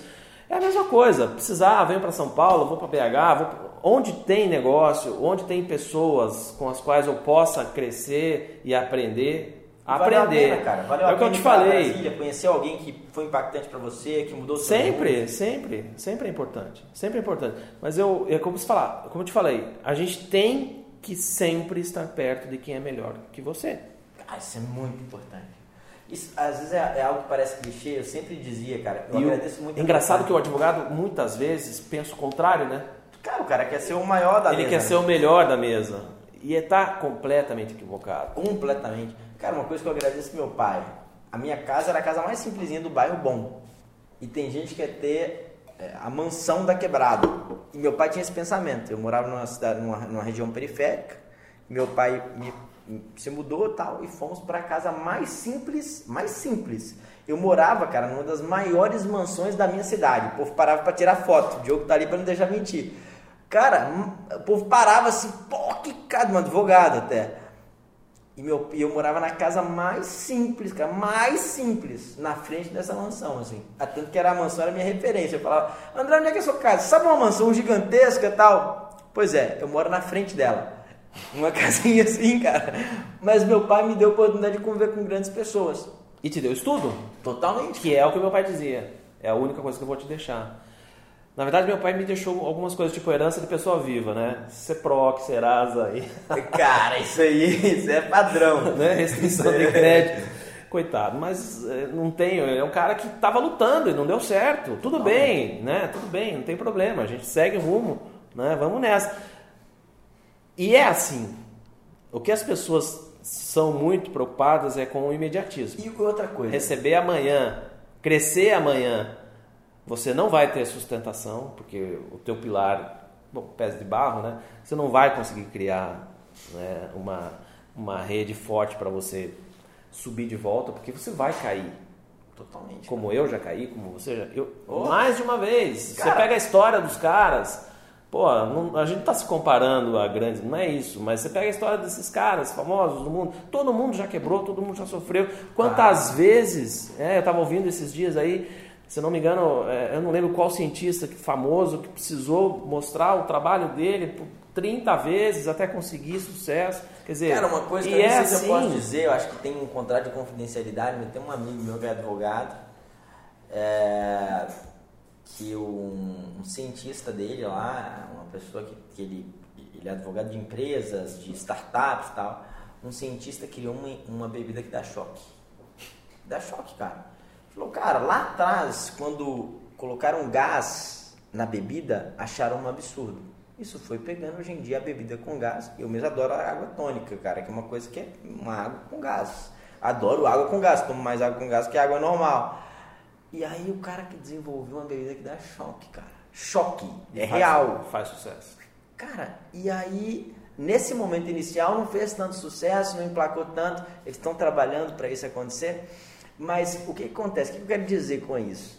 Speaker 2: É a mesma coisa. Precisar, venho para São Paulo, vou para BH, vou pra- onde tem negócio, onde tem pessoas com as quais eu possa crescer e aprender,
Speaker 1: Valeu a
Speaker 2: aprender.
Speaker 1: pena, cara. Valeu
Speaker 2: é o que eu te falei.
Speaker 1: Brasília, conhecer alguém que foi impactante pra você, que mudou seu rumo.
Speaker 2: Sempre, sempre, sempre é importante, sempre é importante. Mas eu, é como se falar, como eu te falei, a gente tem que sempre estar perto de quem é melhor que você.
Speaker 1: Ah, isso é muito importante. Isso, às vezes é, é algo que parece clichê, eu sempre dizia, cara. Eu
Speaker 2: E
Speaker 1: agradeço muito.
Speaker 2: engraçado que o advogado muitas vezes pensa o contrário, né?
Speaker 1: Cara, o cara quer ser o maior da
Speaker 2: Ele
Speaker 1: mesa,
Speaker 2: quer
Speaker 1: né?
Speaker 2: ser o melhor da mesa e está completamente equivocado.
Speaker 1: Completamente. Cara, uma coisa que eu agradeço meu pai. A minha casa era a casa mais simplesinha do bairro bom. E tem gente que quer ter é, a mansão da quebrada. E meu pai tinha esse pensamento. Eu morava numa cidade, numa, numa região periférica. Meu pai me, se mudou tal e fomos para a casa mais simples, mais simples. Eu morava, cara, numa das maiores mansões da minha cidade. O povo parava para tirar foto. O Diogo tá ali para não deixar mentir. Cara, hum, o povo parava assim, pô, que cara, um advogado até. E meu, eu morava na casa mais simples, cara, mais simples, na frente dessa mansão, assim. Tanto que era a mansão, era a minha referência. Eu falava, André, onde é que é a sua casa? Sabe uma mansão gigantesca tal? Pois é, eu moro na frente dela. Uma [LAUGHS] casinha assim, cara. Mas meu pai me deu a oportunidade de conviver com grandes pessoas.
Speaker 2: E te deu estudo?
Speaker 1: Totalmente.
Speaker 2: Que é o que meu pai dizia. É a única coisa que eu vou te deixar. Na verdade, meu pai me deixou algumas coisas, tipo herança de pessoa viva, né? CEPROC, Serasa aí. [LAUGHS]
Speaker 1: Cara, isso aí, isso é padrão. [LAUGHS]
Speaker 2: né? Restrição de crédito. Coitado, mas eh, não tenho. É um cara que estava lutando e não deu certo. Tudo não, bem, né? Tudo bem, não tem problema. A gente segue rumo, né? Vamos nessa. E é assim. O que as pessoas são muito preocupadas é com o imediatismo.
Speaker 1: E outra coisa.
Speaker 2: Receber amanhã, crescer amanhã você não vai ter sustentação, porque o teu pilar, bom, pés de barro, né? Você não vai conseguir criar né, uma, uma rede forte para você subir de volta, porque você vai cair.
Speaker 1: Totalmente.
Speaker 2: Como eu já caí, como você já. Eu, oh. Mais de uma vez. Cara. Você pega a história dos caras. Pô, não, a gente está se comparando a grandes, não é isso, mas você pega a história desses caras famosos do mundo, todo mundo já quebrou, todo mundo já sofreu. Quantas ah. vezes, é, eu estava ouvindo esses dias aí, se não me engano, é, eu não lembro qual cientista famoso que precisou mostrar o trabalho dele por 30 vezes até conseguir sucesso. Quer dizer,
Speaker 1: Cara, uma coisa que eu é assim... eu posso dizer, eu acho que tem um contrato de confidencialidade, mas tem um amigo meu que é advogado, é, que um, um, cientista dele lá, uma pessoa que, que ele, ele é advogado de empresas, de startups e tal, um cientista criou uma, uma bebida que dá choque. Dá choque, cara. Falou, cara, lá atrás, quando colocaram gás na bebida, acharam um absurdo. Isso foi pegando hoje em dia a bebida com gás. Eu mesmo adoro a água tônica, cara, que é uma coisa que é uma água com gás. Adoro água com gás, tomo mais água com gás que água normal. E aí o cara que desenvolveu uma bebida que dá choque, cara. Choque. É faz, real.
Speaker 2: Faz sucesso.
Speaker 1: Cara, e aí, nesse momento inicial, não fez tanto sucesso, não emplacou tanto. Eles estão trabalhando para isso acontecer. Mas o que acontece? O que eu quero dizer com isso?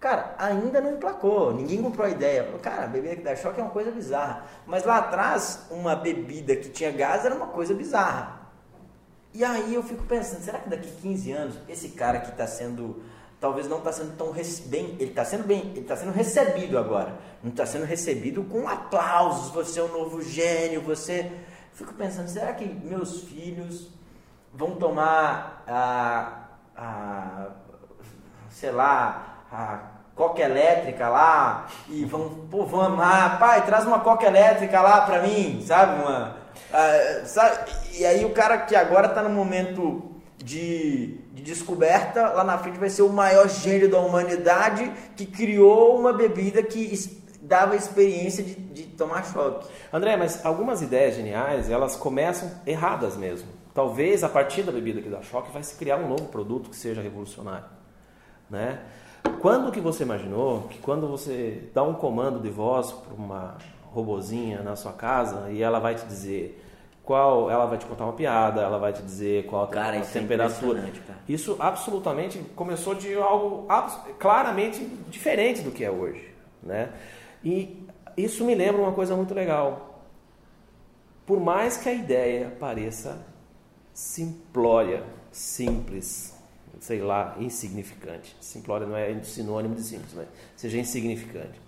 Speaker 1: Cara, ainda não emplacou, ninguém comprou a ideia. Cara, a bebida que dá choque é uma coisa bizarra. Mas lá atrás, uma bebida que tinha gás era uma coisa bizarra. E aí eu fico pensando, será que daqui 15 anos, esse cara que está sendo, talvez não está sendo tão bem, ele está sendo bem, ele está sendo recebido agora. Não está sendo recebido com aplausos, você é um novo gênio, você... Fico pensando, será que meus filhos vão tomar a a sei lá, a coca elétrica lá e vão, pô, vão amar, pai, traz uma coca elétrica lá pra mim, sabe? Uma, sabe? E aí o cara que agora tá no momento de, de, descoberta, lá na frente vai ser o maior gênio da humanidade que criou uma bebida que dava experiência de, de tomar choque.
Speaker 2: André, mas algumas ideias geniais, elas começam erradas mesmo. Talvez a partir da bebida que dá choque vai se criar um novo produto que seja revolucionário, né? Quando que você imaginou que quando você dá um comando de voz para uma robozinha na sua casa e ela vai te dizer qual, ela vai te contar uma piada, ela vai te dizer qual
Speaker 1: cara,
Speaker 2: a
Speaker 1: é
Speaker 2: temperatura.
Speaker 1: É
Speaker 2: isso absolutamente começou de algo claramente diferente do que é hoje, né? E isso me lembra uma coisa muito legal. Por mais que a ideia pareça simplória, simples, sei lá, insignificante. Simplória não é sinônimo de simples, mas seja insignificante.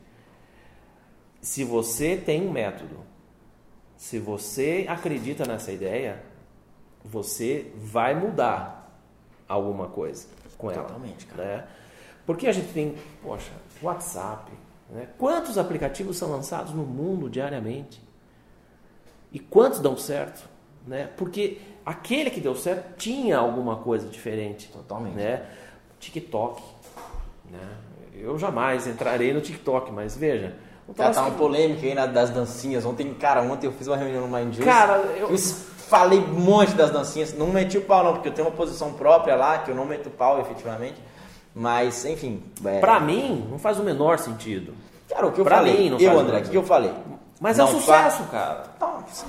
Speaker 2: Se você tem um método, se você acredita nessa ideia, você vai mudar alguma coisa com ela.
Speaker 1: Totalmente, cara.
Speaker 2: Né? Porque a gente tem, poxa, WhatsApp. Né? Quantos aplicativos são lançados no mundo diariamente? E quantos dão certo? Né? Porque aquele que deu certo tinha alguma coisa diferente.
Speaker 1: Totalmente.
Speaker 2: Né? TikTok. Né? Eu jamais entrarei no TikTok, mas veja.
Speaker 1: Cara, tá uma polêmica aí das dancinhas. Ontem, cara, ontem eu fiz uma reunião no Mind Juice.
Speaker 2: Cara, eu...
Speaker 1: eu falei um monte das dancinhas. Não meti o pau, não, porque eu tenho uma posição própria lá, que eu não meto o pau efetivamente. Mas, enfim.
Speaker 2: É... Pra mim, não faz o menor sentido.
Speaker 1: Cara, o que eu pra falei. Mim, não eu, André, o que eu falei?
Speaker 2: Mas não, é um sucesso, fa... cara.
Speaker 1: Não, sim.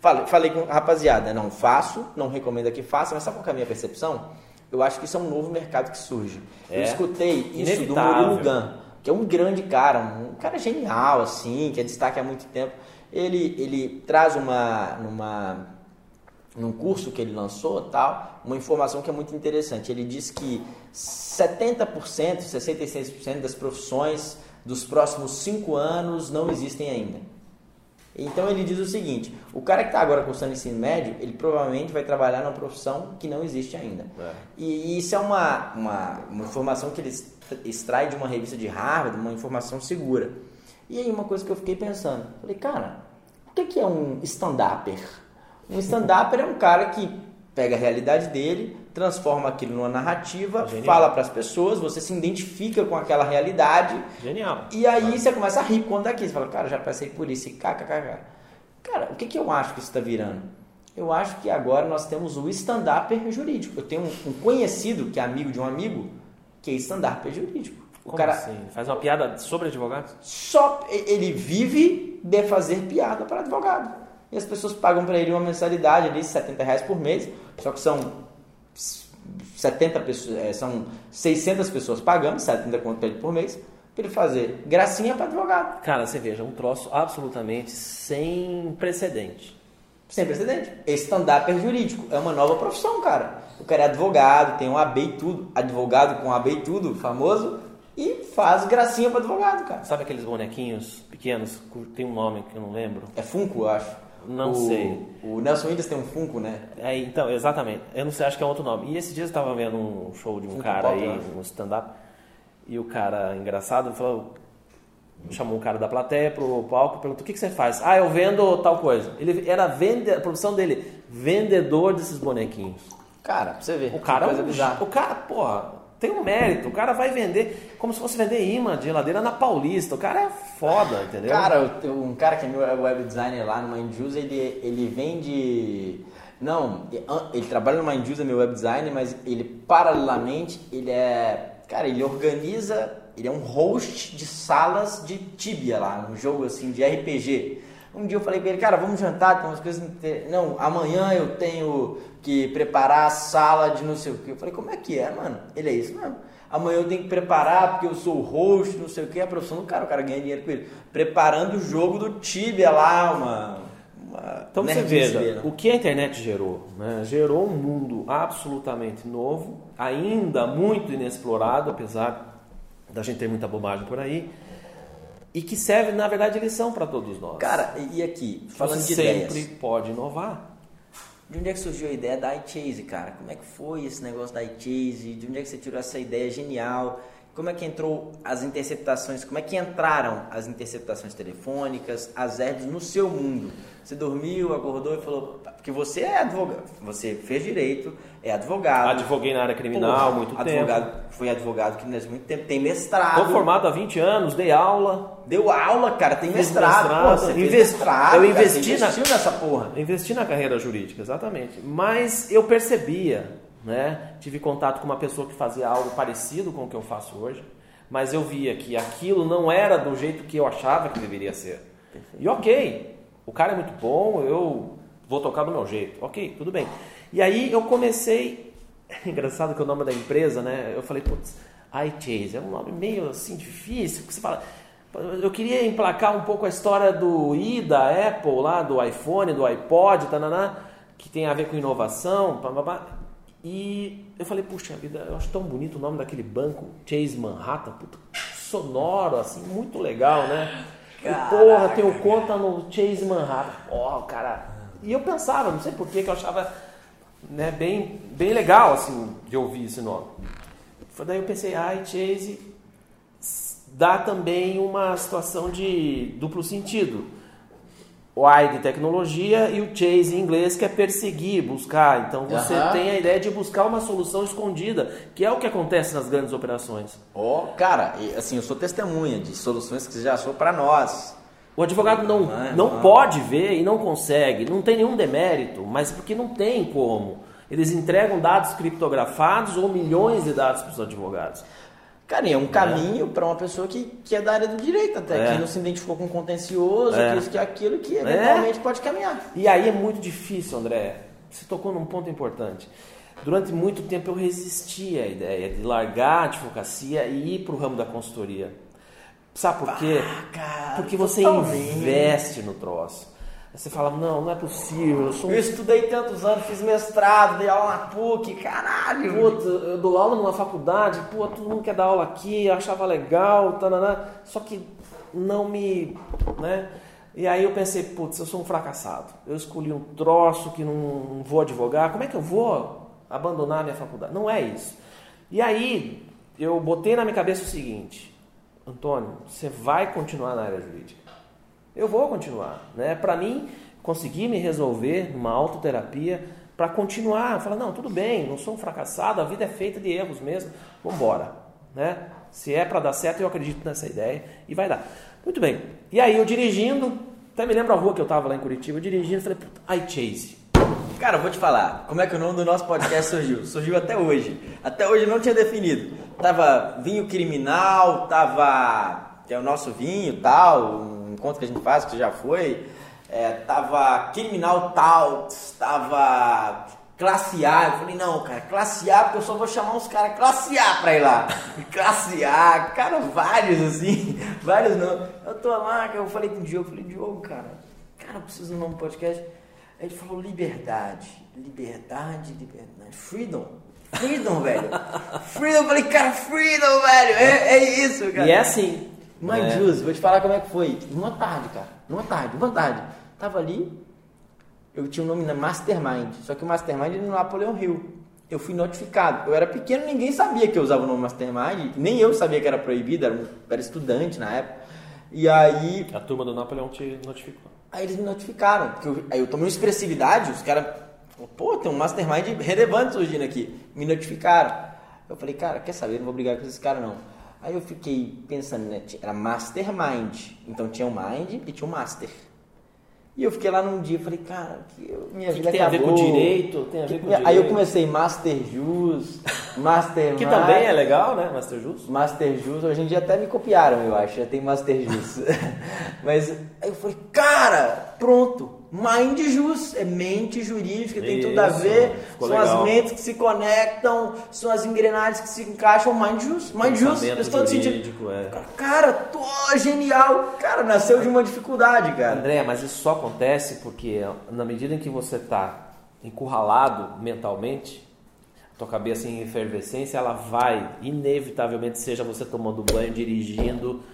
Speaker 1: Falei, falei com a rapaziada, não faço, não recomendo que faça, mas sabe qual é a minha percepção? Eu acho que isso é um novo mercado que surge. É. Eu escutei isso Inevitável. do Murugan, que é um grande cara, um cara genial, assim, que é destaque há muito tempo. Ele, ele traz uma, numa, num curso que ele lançou, tal, uma informação que é muito interessante. Ele diz que 70%, 66% das profissões dos próximos cinco anos não existem ainda. Então ele diz o seguinte: o cara que está agora cursando ensino médio, ele provavelmente vai trabalhar numa profissão que não existe ainda. É. E, isso é uma, uma, uma, informação que ele extrai de uma revista de Harvard, uma informação segura. E aí uma coisa que eu fiquei pensando, falei, cara, o que é um stand-upper? Um stand-upper é um cara que pega a realidade dele, transforma aquilo numa narrativa, Genial. fala para as pessoas, você se identifica com aquela realidade.
Speaker 2: Genial.
Speaker 1: E aí você começa a rir quando daqui. Você fala, cara, já passei por isso, e kkkk. Cara, o que, que eu acho que isso está virando? Eu acho que agora nós temos o stand-upper jurídico. Eu tenho um, um, conhecido que é amigo de um amigo que é stand-upper jurídico.
Speaker 2: O Como cara assim? faz uma piada sobre advogados?
Speaker 1: Só ele vive de fazer piada para advogado e as pessoas pagam para ele uma mensalidade ali, 70 reais por mês, só que são 70 pessoas, é, são 600 pessoas pagando, 70 conto para ele por mês, para ele fazer gracinha para advogado.
Speaker 2: Cara, você veja, um troço absolutamente sem precedente.
Speaker 1: Sem precedente. Stand-up é jurídico, é uma nova profissão, cara. O cara é advogado, tem um AB e tudo, advogado com AB e tudo, famoso, e faz gracinha para advogado, cara.
Speaker 2: Sabe aqueles bonequinhos pequenos, tem um nome que eu não lembro?
Speaker 1: É Funko, eu acho.
Speaker 2: Não
Speaker 1: o,
Speaker 2: sei.
Speaker 1: O Nelson Williams tem um Funko, né?
Speaker 2: É, então, exatamente. Eu não sei, acho que é outro nome. E esse dia eu estava vendo um show de um Funko cara Pop, aí, um stand-up, e o cara engraçado falou, chamou um cara da plateia pro palco, perguntou o que, que você faz? Ah, eu vendo tal coisa. Ele era vende, a profissão dele, vendedor desses bonequinhos.
Speaker 1: Cara, pra você ver.
Speaker 2: O cara, é o cara, porra, tem um mérito. O cara vai vender como se fosse vender imã de geladeira na Paulista. O cara é foda, entendeu?
Speaker 1: Cara, um cara que é meu web designer lá no Mindjuice, ele, ele vende. Não, ele trabalha no Mindjuice, é meu web designer, mas ele paralelamente, ele é. Cara, ele organiza. Ele é um host de salas de Tibia lá, um jogo assim de RPG. Um dia eu falei pra ele, cara, vamos jantar, tem umas coisas. Não, amanhã eu tenho que preparar a sala de não sei o que. Eu falei, como é que é, mano? Ele é isso mesmo. Amanhã eu tenho que preparar porque eu sou o host, não sei o que, a profissão do cara, o cara ganha dinheiro com ele. Preparando o jogo do Tibia lá, uma. uma
Speaker 2: então você veja, né? o que a internet gerou? Né? Gerou um mundo absolutamente novo, ainda muito inexplorado, apesar da gente ter muita bobagem por aí e que serve, na verdade, de lição para todos nós.
Speaker 1: Cara, e aqui, falando
Speaker 2: Você
Speaker 1: de
Speaker 2: sempre
Speaker 1: ideias.
Speaker 2: pode inovar.
Speaker 1: De onde é que surgiu a ideia da iChase, cara? Como é que foi esse negócio da iChase? De onde é que você tirou essa ideia genial? Como é que entrou as interceptações? Como é que entraram as interceptações telefônicas, as herds no seu mundo? Você dormiu, acordou e falou. Porque você é advogado, você fez direito, é advogado.
Speaker 2: Advoguei na área criminal há muito
Speaker 1: advogado,
Speaker 2: tempo.
Speaker 1: Fui advogado criminal muito tempo, tem mestrado.
Speaker 2: Estou formado há 20 anos, dei aula.
Speaker 1: Deu aula, cara, tem mestrado. mestrado. Pô,
Speaker 2: Investi, mestrado, eu investi
Speaker 1: cara, na, nessa porra.
Speaker 2: Investi na carreira jurídica, exatamente. Mas eu percebia, né? Tive contato com uma pessoa que fazia algo parecido com o que eu faço hoje, mas eu via que aquilo não era do jeito que eu achava que deveria ser. E ok, o cara é muito bom, eu vou tocar do meu jeito. Ok, tudo bem. E aí eu comecei. [LAUGHS] Engraçado que o nome da empresa, né? Eu falei, putz, iChase é um nome meio assim difícil. Você fala. Eu queria emplacar um pouco a história do i da Apple lá, do iPhone, do iPod, tananá, que tem a ver com inovação. Blá, E eu falei, puxa vida, eu acho tão bonito o nome daquele banco, Chase Manhattan, puta, sonoro, assim, muito legal, né? E, porra, tenho conta no Chase Manhattan. Ó, oh, cara. E eu pensava, não sei porquê, que eu achava né, bem, bem legal assim, de ouvir esse nome. Daí eu pensei, ai, Chase dá também uma situação de duplo sentido. O I de tecnologia e o chase em inglês que é perseguir, buscar. Então você uhum. tem a ideia de buscar uma solução escondida, que é o que acontece nas grandes operações.
Speaker 1: Ó, oh, cara, assim, eu sou testemunha de soluções que você já achou para nós.
Speaker 2: O advogado não, é, não, não pode ver e não consegue, não tem nenhum demérito, mas porque não tem como. Eles entregam dados criptografados ou milhões de dados para os advogados.
Speaker 1: Cara, é um caminho para uma pessoa que, que é da área do direito, até é. que não se identificou com contencioso, é. que isso, que aquilo, que eventualmente é. pode caminhar.
Speaker 2: E aí é muito difícil, André. Você tocou num ponto importante. Durante muito tempo eu resisti à ideia de largar a advocacia e ir para o ramo da consultoria. Sabe por quê?
Speaker 1: Ah, cara,
Speaker 2: Porque você investe no troço. Aí você fala, não, não é possível, eu sou
Speaker 1: Eu estudei tantos anos, fiz mestrado, dei aula na PUC, caralho.
Speaker 2: Puta, eu dou aula numa faculdade, pô, todo mundo quer dar aula aqui, eu achava legal, tanana, só que não me. né? E aí eu pensei, putz, eu sou um fracassado. Eu escolhi um troço que não, não vou advogar, como é que eu vou abandonar a minha faculdade? Não é isso. E aí eu botei na minha cabeça o seguinte, Antônio, você vai continuar na área jurídica. Eu vou continuar, né? Para mim, conseguir me resolver numa autoterapia para continuar, falar, não, tudo bem, não sou um fracassado, a vida é feita de erros mesmo, vamos embora, né? Se é para dar certo, eu acredito nessa ideia e vai dar. Muito bem. E aí eu dirigindo, até me lembro a rua que eu tava lá em Curitiba, eu dirigindo, falei, puta, iChase.
Speaker 1: Cara, eu vou te falar, como é que o nome do nosso podcast surgiu? Surgiu até hoje. Até hoje não tinha definido. Tava vinho criminal, tava. que é o nosso vinho tal, encontro que a gente faz, que você já foi. É, tava criminal tal, tava classe A. Eu falei, não, cara, classe A, porque eu só vou chamar uns caras classe A pra ir lá. [LAUGHS] Classe A, cara, vários assim, [LAUGHS] vários não. Eu tô lá, eu falei com o Diogo, eu falei, Diogo, cara, cara, eu preciso de um nome podcast. Aí ele falou liberdade, liberdade, liberdade, freedom, freedom, velho. [LAUGHS] Freedom, eu falei, cara, freedom, velho, é, é isso, cara.
Speaker 2: E é assim.
Speaker 1: Mãe
Speaker 2: né?
Speaker 1: Jus, vou te falar como é que foi. Numa tarde, cara. Numa tarde, uma tarde. Tava ali, eu tinha o nome na Mastermind. Só que o Mastermind era no Napoleão Hill. Eu fui notificado. Eu era pequeno, ninguém sabia que eu usava o nome Mastermind. Nem eu sabia que era proibido, era, um- era estudante na época. E aí,
Speaker 2: A turma do Napoleão te notificou.
Speaker 1: aí eles me notificaram. Porque eu, aí eu tomei uma expressividade, os caras. Pô, tem um Mastermind relevante surgindo aqui. Me notificaram. Eu falei, cara, quer saber? Não vou brigar com esses caras não. Aí eu fiquei pensando, né? Era Mastermind. Então tinha o Mind e tinha o Master. E eu fiquei lá num dia, falei, cara, que eu- minha
Speaker 2: Que
Speaker 1: vida
Speaker 2: tem a ver
Speaker 1: acabou.
Speaker 2: com direito? Tem a ver
Speaker 1: Que-
Speaker 2: com
Speaker 1: Aí eu
Speaker 2: direito.
Speaker 1: comecei Master Jus, Master
Speaker 2: Que também é legal, né, Master Jus?
Speaker 1: Master Jus, hoje em dia até me copiaram, eu acho, já tem Master Jus. [LAUGHS] Mas aí eu falei, cara, pronto, Mind Jus, é mente jurídica, tem tudo a
Speaker 2: Isso,
Speaker 1: ver, são
Speaker 2: legal.
Speaker 1: as mentes que se conectam, são as engrenagens que se encaixam, Mind Jus, Mind Jus, faz todo sentido.
Speaker 2: é.
Speaker 1: Cara, tô genial, cara, nasceu de uma dificuldade, cara.
Speaker 2: André, mas isso só acontece porque na medida em que você está encurralado mentalmente, a tua cabeça em efervescência, ela vai, inevitavelmente, seja você tomando banho, dirigindo,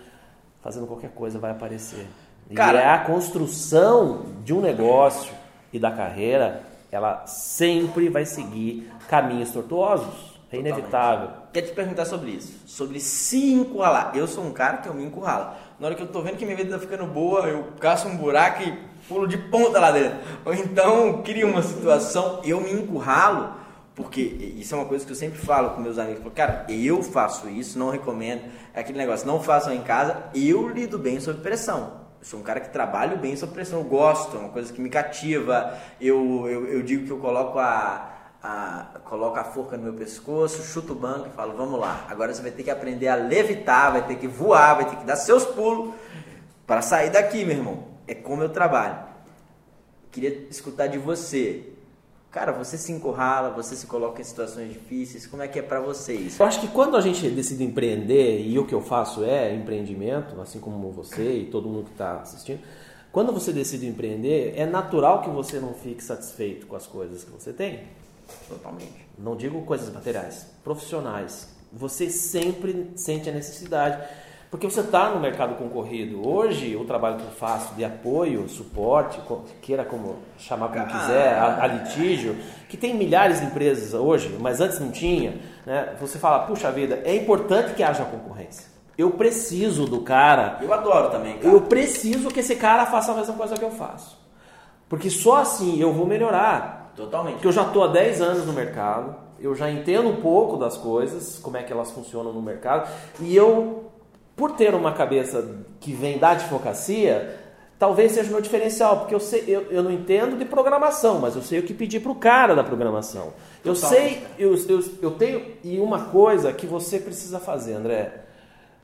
Speaker 2: fazendo qualquer coisa, vai aparecer.
Speaker 1: Cara-
Speaker 2: e é a construção de um negócio e da carreira, ela sempre vai seguir caminhos tortuosos. É inevitável.
Speaker 1: Quer te perguntar sobre isso, sobre se encurralar. Eu sou um cara que eu me encurralo. Na hora que eu tô vendo que minha vida tá ficando boa, eu caço um buraco e pulo de ponta lá dentro. Ou então crio uma situação, eu me encurralo, porque isso é uma coisa que eu sempre falo com meus amigos. Cara, eu faço isso, não recomendo. É aquele negócio, não façam em casa. Eu lido bem sob pressão. Eu sou um cara que trabalho bem sob pressão, eu gosto, é uma coisa que me cativa. Eu, eu, eu digo que eu coloco a, a, coloco a forca no meu pescoço, chuto o banco e falo, vamos lá, agora você vai ter que aprender a levitar, vai ter que voar, vai ter que dar seus pulos para sair daqui, meu irmão. É como eu trabalho. Queria escutar de você. Cara, você se encurrala, você se coloca em situações difíceis, como é que é para você isso?
Speaker 2: Eu acho que quando a gente decide empreender, e o que eu faço é empreendimento, assim como você e todo mundo que está assistindo, quando você decide empreender, é natural que você não fique satisfeito com as coisas que você tem.
Speaker 1: Totalmente.
Speaker 2: Não digo coisas materiais, profissionais. Você sempre sente a necessidade. Porque você está no mercado concorrido. Hoje, o trabalho que eu faço de apoio, suporte, queira como chamar como
Speaker 1: Cara.
Speaker 2: quiser, a, a litígio, que tem milhares de empresas hoje, mas antes não tinha. Né? Você fala, puxa vida, é importante que haja concorrência. Eu preciso do cara
Speaker 1: Eu adoro também, cara.
Speaker 2: eu preciso que esse cara faça a mesma coisa que eu faço. Porque só assim eu vou melhorar.
Speaker 1: Totalmente.
Speaker 2: Porque eu já estou há 10 anos no mercado, eu já entendo um pouco das coisas, como é que elas funcionam no mercado, e eu, por ter uma cabeça que vem da advocacia, talvez seja o meu diferencial, porque eu, sei, eu, eu não entendo de programação, mas eu sei o que pedir para o cara da programação. Eu sei, eu, eu, eu tenho, e uma coisa que você precisa fazer, André,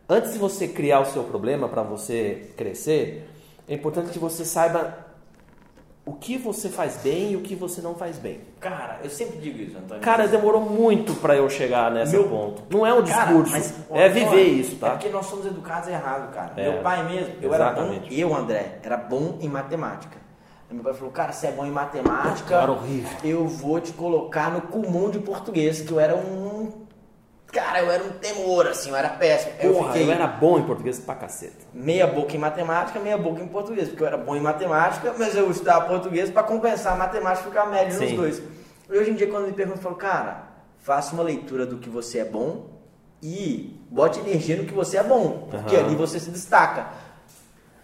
Speaker 2: antes de você criar o seu problema para você crescer, é importante que você saiba o que você faz bem e o que você não faz bem.
Speaker 1: Cara, eu sempre digo isso, Antônio.
Speaker 2: Cara, demorou muito para eu chegar nesse
Speaker 1: Meu-
Speaker 2: ponto. Não é um
Speaker 1: Cara,
Speaker 2: discurso,
Speaker 1: mas,
Speaker 2: é
Speaker 1: olha,
Speaker 2: viver isso,
Speaker 1: É
Speaker 2: tá?
Speaker 1: porque nós somos educados errado, cara.
Speaker 2: É,
Speaker 1: Meu pai mesmo, eu era bom,
Speaker 2: exatamente.
Speaker 1: eu, André, era bom em matemática. Meu pai falou, cara, você é bom em matemática.
Speaker 2: Era horrível.
Speaker 1: Eu vou te colocar no comum de português, que eu era um. Cara, eu era um temor, assim, eu era péssimo. eu
Speaker 2: Porra,
Speaker 1: fiquei
Speaker 2: eu era bom em português pra caceta.
Speaker 1: meia boca em matemática, meia boca em português, porque eu era bom em matemática, mas eu estudava português para compensar a matemática e ficar médio nos
Speaker 2: Sim.
Speaker 1: dois. E hoje em dia, quando me perguntam, eu falo, cara, faça uma leitura do que você é bom e bote energia no que você é bom, porque
Speaker 2: Aham.
Speaker 1: ali você se destaca.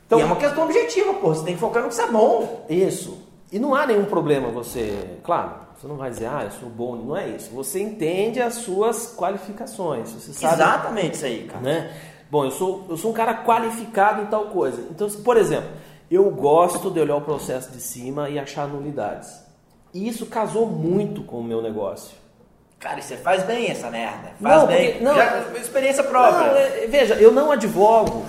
Speaker 2: Então-
Speaker 1: e é uma questão objetiva, pô, você tem que focar no que você é bom.
Speaker 2: Isso. E não há nenhum problema você, claro, você não vai dizer, ah, eu sou bom, não é isso. Você entende as suas qualificações, você sabe,
Speaker 1: Exatamente isso aí, cara.
Speaker 2: né? Bom, eu sou, eu sou um cara qualificado em tal coisa. Então, por exemplo, eu gosto de olhar o processo de cima e achar nulidades. E isso casou muito com o meu negócio.
Speaker 1: Cara, e você faz bem essa merda. Faz
Speaker 2: Não,
Speaker 1: bem.
Speaker 2: porque- não,
Speaker 1: Já, experiência própria.
Speaker 2: Não, é- veja, eu não advogo.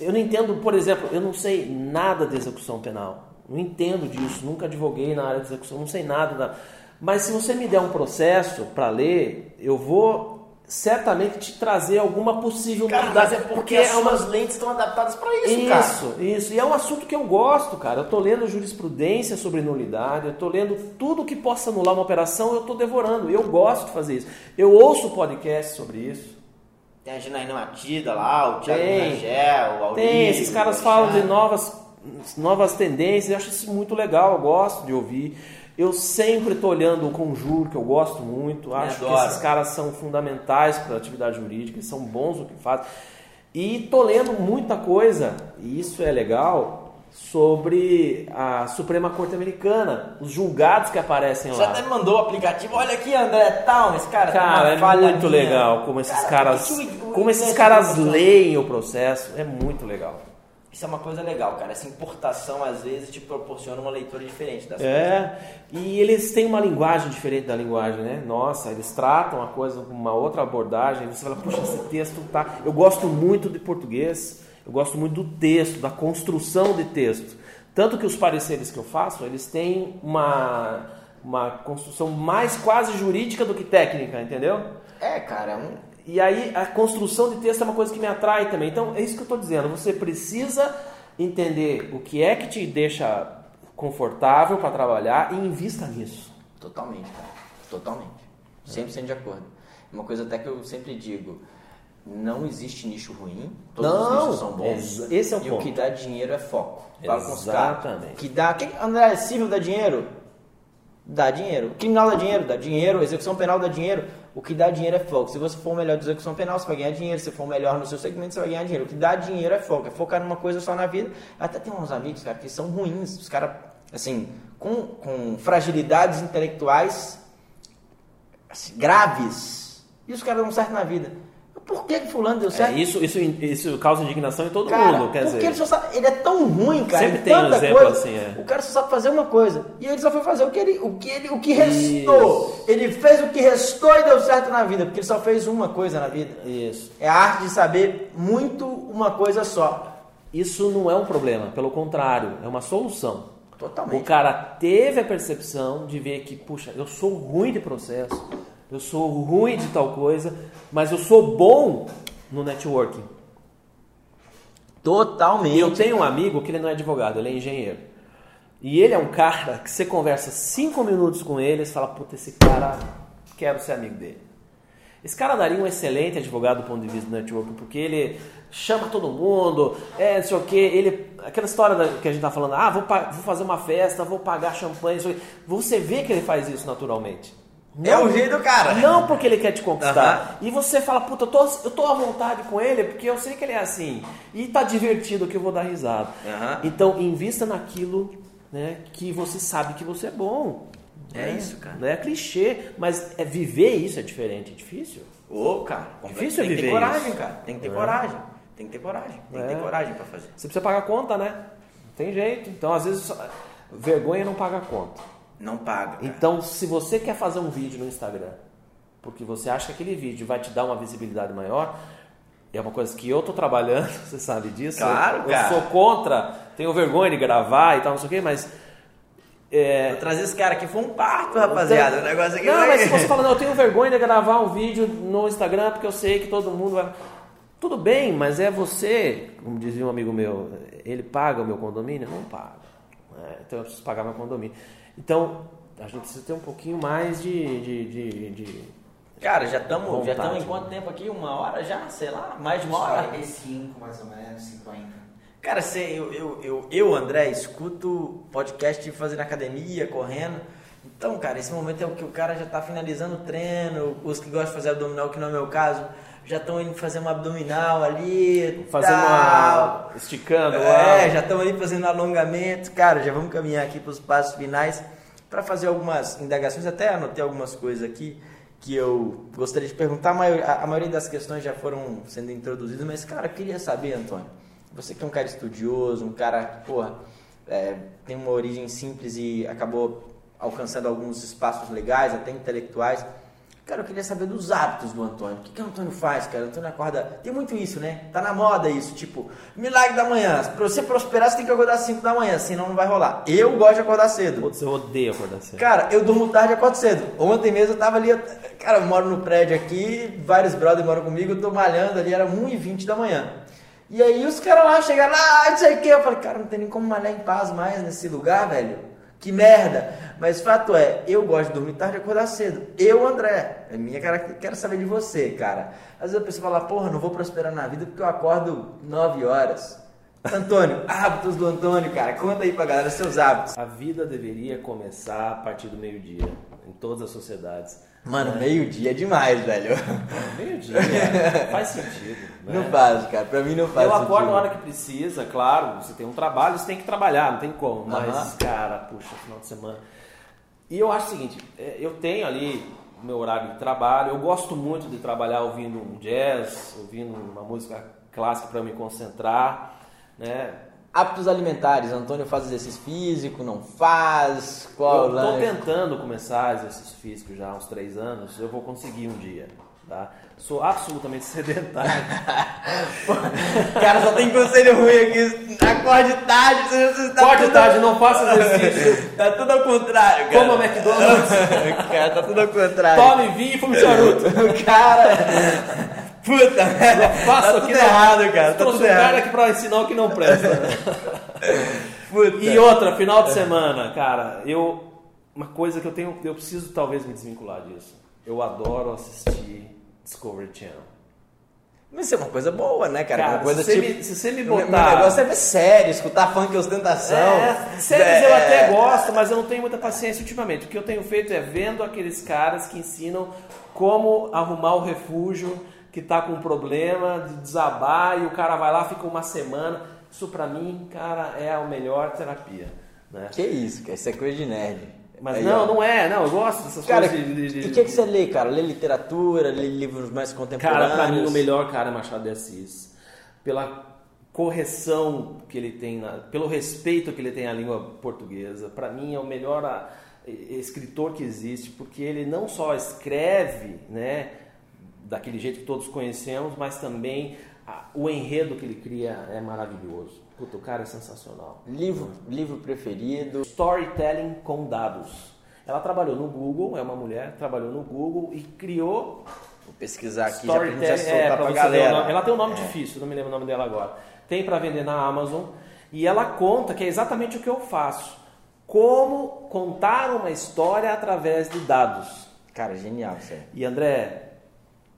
Speaker 2: Eu não entendo, por exemplo, eu não sei nada de execução penal. Não entendo disso, nunca advoguei na área de execução, não sei nada. Da... Mas se você me der um processo para ler, eu vou certamente te trazer alguma possível
Speaker 1: Cara,
Speaker 2: novidade.
Speaker 1: mas é porque, as
Speaker 2: é uma
Speaker 1: suas lentes estão adaptadas para isso, cara.
Speaker 2: isso, isso. E é um assunto que eu gosto, cara. Eu tô lendo jurisprudência sobre nulidade, eu tô lendo tudo que possa anular uma operação, eu tô devorando. Eu gosto de fazer isso. Eu ouço podcast sobre isso.
Speaker 1: Tem a Ginaína Matida lá, o Thiago. Rangel, o Aurílio,
Speaker 2: Tem, esses caras falam de novas, novas tendências, eu acho isso muito legal, eu gosto de ouvir. Eu sempre estou olhando o Conjuro, que eu gosto muito, acho que
Speaker 1: adoro.
Speaker 2: esses caras são fundamentais para a atividade jurídica, são bons no que fazem. E tô lendo muita coisa, e isso é legal, sobre a Suprema Corte Americana, os julgados que aparecem
Speaker 1: Você
Speaker 2: lá.
Speaker 1: até me mandou o aplicativo, olha aqui, André, tal, esse cara
Speaker 2: Cara, é muito legal como esses
Speaker 1: Cara,
Speaker 2: caras,
Speaker 1: que que o- o
Speaker 2: como esses caras
Speaker 1: funciona?
Speaker 2: leem o processo, é muito legal.
Speaker 1: Isso é uma coisa legal, cara. Essa importação, às vezes, te proporciona uma leitura diferente das coisas.
Speaker 2: É, e eles têm uma linguagem diferente da linguagem, né? Nossa, eles tratam a coisa com uma outra abordagem. Você fala, puxa, esse texto tá. Eu gosto muito de português, eu gosto muito do texto, da construção de texto. Tanto que os pareceres que eu faço, eles têm uma, uma construção mais quase jurídica do que técnica, entendeu?
Speaker 1: É, cara, é um...
Speaker 2: E aí a construção de texto é uma coisa que me atrai também. Então é isso que eu estou dizendo. Você precisa entender o que é que te deixa confortável para trabalhar e invista nisso.
Speaker 1: Totalmente, cara. Totalmente. 100% de acordo. Uma coisa até que eu sempre digo. Não existe nicho ruim. Todos
Speaker 2: Não,
Speaker 1: os nichos são bons.
Speaker 2: esse é o
Speaker 1: e
Speaker 2: ponto.
Speaker 1: o que dá dinheiro é foco.
Speaker 2: Exatamente.
Speaker 1: O que dá... Quem, André, civil dá dinheiro? Dá dinheiro. Criminal dá dinheiro? Dá dinheiro. Execução penal dá dinheiro? O que dá dinheiro é foco. Se você for o melhor de execução penal, você vai ganhar dinheiro. Se for o melhor no seu segmento, você vai ganhar dinheiro. O que dá dinheiro é foco. É focar numa coisa só na vida. Até tem uns amigos, cara, que são ruins. Os caras, assim, com, com fragilidades intelectuais assim, graves. E os caras dão certo na vida. Por que, que fulano deu
Speaker 2: É,
Speaker 1: certo?
Speaker 2: isso, isso, isso causa indignação em todo
Speaker 1: Cara,
Speaker 2: mundo. Quer
Speaker 1: porque
Speaker 2: dizer,
Speaker 1: ele só sabe, ele é tão ruim, cara.
Speaker 2: Sempre
Speaker 1: em
Speaker 2: tem um
Speaker 1: tanta
Speaker 2: exemplo
Speaker 1: coisa,
Speaker 2: assim, é.
Speaker 1: O cara só sabe fazer uma coisa. E ele só foi fazer o que ele, o que ele, o que restou. Ele fez o que restou e deu certo na vida, porque ele só fez uma coisa na vida.
Speaker 2: isso.
Speaker 1: É a arte de saber muito uma coisa só.
Speaker 2: Isso não é um problema, pelo contrário, é uma solução.
Speaker 1: Totalmente.
Speaker 2: O cara teve a percepção de ver que, puxa, eu sou ruim de processo, eu sou ruim de tal coisa, mas eu sou bom no networking.
Speaker 1: Totalmente.
Speaker 2: E eu tenho um amigo que ele não é advogado, ele é engenheiro. E ele é um cara que você conversa cinco minutos com ele e você fala, puta, esse cara, quero ser amigo dele. Esse cara daria um excelente advogado do ponto de vista do networking, porque ele chama todo mundo, é, não sei o que, ele. Aquela história que a gente tá falando, ah, vou, vou fazer uma festa, vou pagar champanhe, você vê que ele faz isso naturalmente.
Speaker 1: É o jeito do cara.
Speaker 2: Não porque ele quer te conquistar.
Speaker 1: Aham.
Speaker 2: E você fala, puta, eu tô, eu tô à vontade com ele porque eu sei que ele é assim. E tá divertido que eu vou dar risada.
Speaker 1: Aham.
Speaker 2: Então, invista naquilo né, que você sabe que você é bom.
Speaker 1: É
Speaker 2: né?
Speaker 1: isso, cara.
Speaker 2: Não é clichê, mas é viver isso é diferente, é difícil.
Speaker 1: Ô, cara.
Speaker 2: Difícil é
Speaker 1: tem que ter
Speaker 2: viver
Speaker 1: coragem,
Speaker 2: isso.
Speaker 1: cara. Tem que ter
Speaker 2: É.
Speaker 1: coragem. Tem que ter coragem. Tem que
Speaker 2: É.
Speaker 1: ter coragem pra fazer.
Speaker 2: Você precisa pagar conta, né? Não tem jeito. Então, às vezes, vergonha não paga conta.
Speaker 1: Não paga. cara.
Speaker 2: Então, se você quer fazer um vídeo no Instagram, porque você acha que aquele vídeo vai te dar uma visibilidade maior, é uma coisa que eu tô trabalhando, [LAUGHS] você sabe disso.
Speaker 1: Claro,
Speaker 2: eu,
Speaker 1: cara.
Speaker 2: Eu sou contra, tenho vergonha de gravar e tal, não sei o quê, mas. É,
Speaker 1: Vou trazer esse cara aqui, foi um parto, rapaziada. O negócio aqui
Speaker 2: não,
Speaker 1: vai-
Speaker 2: mas se [LAUGHS] você fala, não, eu tenho vergonha de gravar um vídeo no Instagram porque eu sei que todo mundo vai. Tudo bem, mas é você, como dizia um amigo meu, ele paga o meu condomínio? Não paga. Né? então eu preciso pagar meu condomínio. Então, a gente precisa ter um pouquinho mais de. de, de, de
Speaker 1: Cara, já estamos já estamos em quanto tempo aqui? Uma hora já? Sei lá, mais de uma hora?
Speaker 3: 45, mais ou menos, 50.
Speaker 1: Cara, você, eu, eu, eu, eu, André, escuto podcast fazendo academia, correndo. Então, cara, esse momento é o que o cara já tá finalizando o treino, os que gostam de fazer abdominal, que não é o meu caso, já estão indo fazer uma abdominal ali.
Speaker 2: fazer
Speaker 1: tal.
Speaker 2: uma. esticando
Speaker 1: É,
Speaker 2: lá.
Speaker 1: já estamos ali fazendo alongamento. Cara, já vamos caminhar aqui para os passos finais para fazer algumas indagações. Até anotei algumas coisas aqui que eu gostaria de perguntar. A maioria, a maioria das questões já foram sendo introduzidas, mas, cara, eu queria saber, Antônio. Você que é um cara estudioso, um cara que, porra, é, tem uma origem simples e acabou alcançando alguns espaços legais, até intelectuais. Cara, eu queria saber dos hábitos do Antônio. O que, que o Antônio faz, cara? O Antônio acorda. Tem muito isso, né? Tá na moda isso. Tipo, milagre da manhã. Pra você prosperar, você tem que acordar às 5 da manhã, senão não vai rolar. Eu gosto de acordar cedo.
Speaker 2: Putz, eu odeio acordar cedo.
Speaker 1: Cara, eu durmo tarde e acordo cedo. Ontem mesmo eu tava ali. Cara, eu moro no prédio aqui, vários brothers moram comigo, eu tô malhando ali, era 1h20 da manhã. E aí os caras lá chegaram lá, não sei o que. Eu falei, cara, não tem nem como malhar em paz mais nesse lugar, velho. Que merda! Mas fato é, eu gosto de dormir tarde e acordar cedo. Eu, André, é minha característica. Quero saber de você, cara. Às vezes a pessoa fala, porra, não vou prosperar na vida porque eu acordo 9 horas. Antônio, [LAUGHS] hábitos do Antônio, cara. Conta aí pra galera seus hábitos.
Speaker 2: A vida deveria começar a partir do meio-dia, em todas as sociedades.
Speaker 1: Mano, meio-dia é demais, velho.
Speaker 2: Meio-dia, faz sentido. [LAUGHS] né?
Speaker 1: Não faz, cara. Pra mim não faz
Speaker 2: Eu
Speaker 1: sentido.
Speaker 2: acordo na hora que precisa, claro. Você tem um trabalho, você tem que trabalhar, não tem como. Mas, cara, puxa, final de semana. E eu acho o seguinte: é, eu tenho ali o meu horário de trabalho. Eu gosto muito de trabalhar ouvindo um jazz, ouvindo uma música clássica para me concentrar, né?
Speaker 1: Hábitos alimentares. Antônio faz exercício físico, não faz? Qual
Speaker 2: eu
Speaker 1: lanche?
Speaker 2: tentando começar exercício físico já há uns três anos. Eu vou conseguir um dia, tá? Sou absolutamente [LAUGHS] sedentário. [LAUGHS]
Speaker 1: Cara, só tem conselho ruim aqui. Acorde tarde, você tá
Speaker 2: Acorde
Speaker 1: tudo-
Speaker 2: tarde, não faça exercício. [LAUGHS]
Speaker 1: Tá tudo ao contrário, cara.
Speaker 2: Coma McDonald's.
Speaker 1: cara, tá tudo ao contrário.
Speaker 2: Tome vinho e fume charuto.
Speaker 1: Cara... Puta,
Speaker 2: Faça
Speaker 1: tá
Speaker 2: o
Speaker 1: tudo
Speaker 2: não-
Speaker 1: errado, cara. Tá
Speaker 2: Trouxe
Speaker 1: tudo
Speaker 2: um cara
Speaker 1: errado.
Speaker 2: aqui pra ensinar o que não presta. [LAUGHS]
Speaker 1: Puta.
Speaker 2: E outra, final de semana, cara, eu. Uma coisa que eu tenho. Eu preciso talvez me desvincular disso. Eu adoro assistir Discovery Channel.
Speaker 1: Mas isso é uma coisa boa, né, cara?
Speaker 2: Cara,
Speaker 1: uma coisa
Speaker 2: se você
Speaker 1: tipo...
Speaker 2: me- se você me
Speaker 1: o
Speaker 2: botar-
Speaker 1: Meu negócio é ver série, escutar funk e ostentação.
Speaker 2: É, séries
Speaker 1: É,
Speaker 2: eu até gosto, mas eu não tenho muita paciência ultimamente. O que eu tenho feito é vendo aqueles caras que ensinam como arrumar o refúgio que tá com um problema de desabar e o cara vai lá, fica uma semana. Isso pra mim, cara, é a melhor terapia. Né?
Speaker 1: Que isso, cara? Isso é coisa de nerd.
Speaker 2: Mas
Speaker 1: Aí,
Speaker 2: não,
Speaker 1: ó.
Speaker 2: não é, não, eu gosto dessas
Speaker 1: Cara,
Speaker 2: coisas de, de- de-
Speaker 1: e o que, que você lê, cara? Lê literatura, lê livros mais contemporâneos?
Speaker 2: Cara, pra mim o melhor cara é Machado de Assis. Pela correção que ele tem, na- pelo respeito que ele tem à língua portuguesa. Pra mim é o melhor e- escritor que existe, porque ele não só escreve, né, daquele jeito que todos conhecemos, mas também ah, o enredo que ele cria é maravilhoso. Puta, o cara é sensacional.
Speaker 1: Livro, livro preferido.
Speaker 2: Storytelling com dados. Ela trabalhou no Google, é uma mulher, trabalhou no Google e criou
Speaker 1: Vou pesquisar aqui já pra gente já soltar
Speaker 2: é,
Speaker 1: pra,
Speaker 2: pra
Speaker 1: galera.
Speaker 2: nome. Ela tem um nome difícil, não me lembro o nome dela agora. Tem para vender na Amazon e ela conta que é exatamente o que eu faço. Como contar uma história através de dados.
Speaker 1: Cara, genial isso aí.
Speaker 2: E André,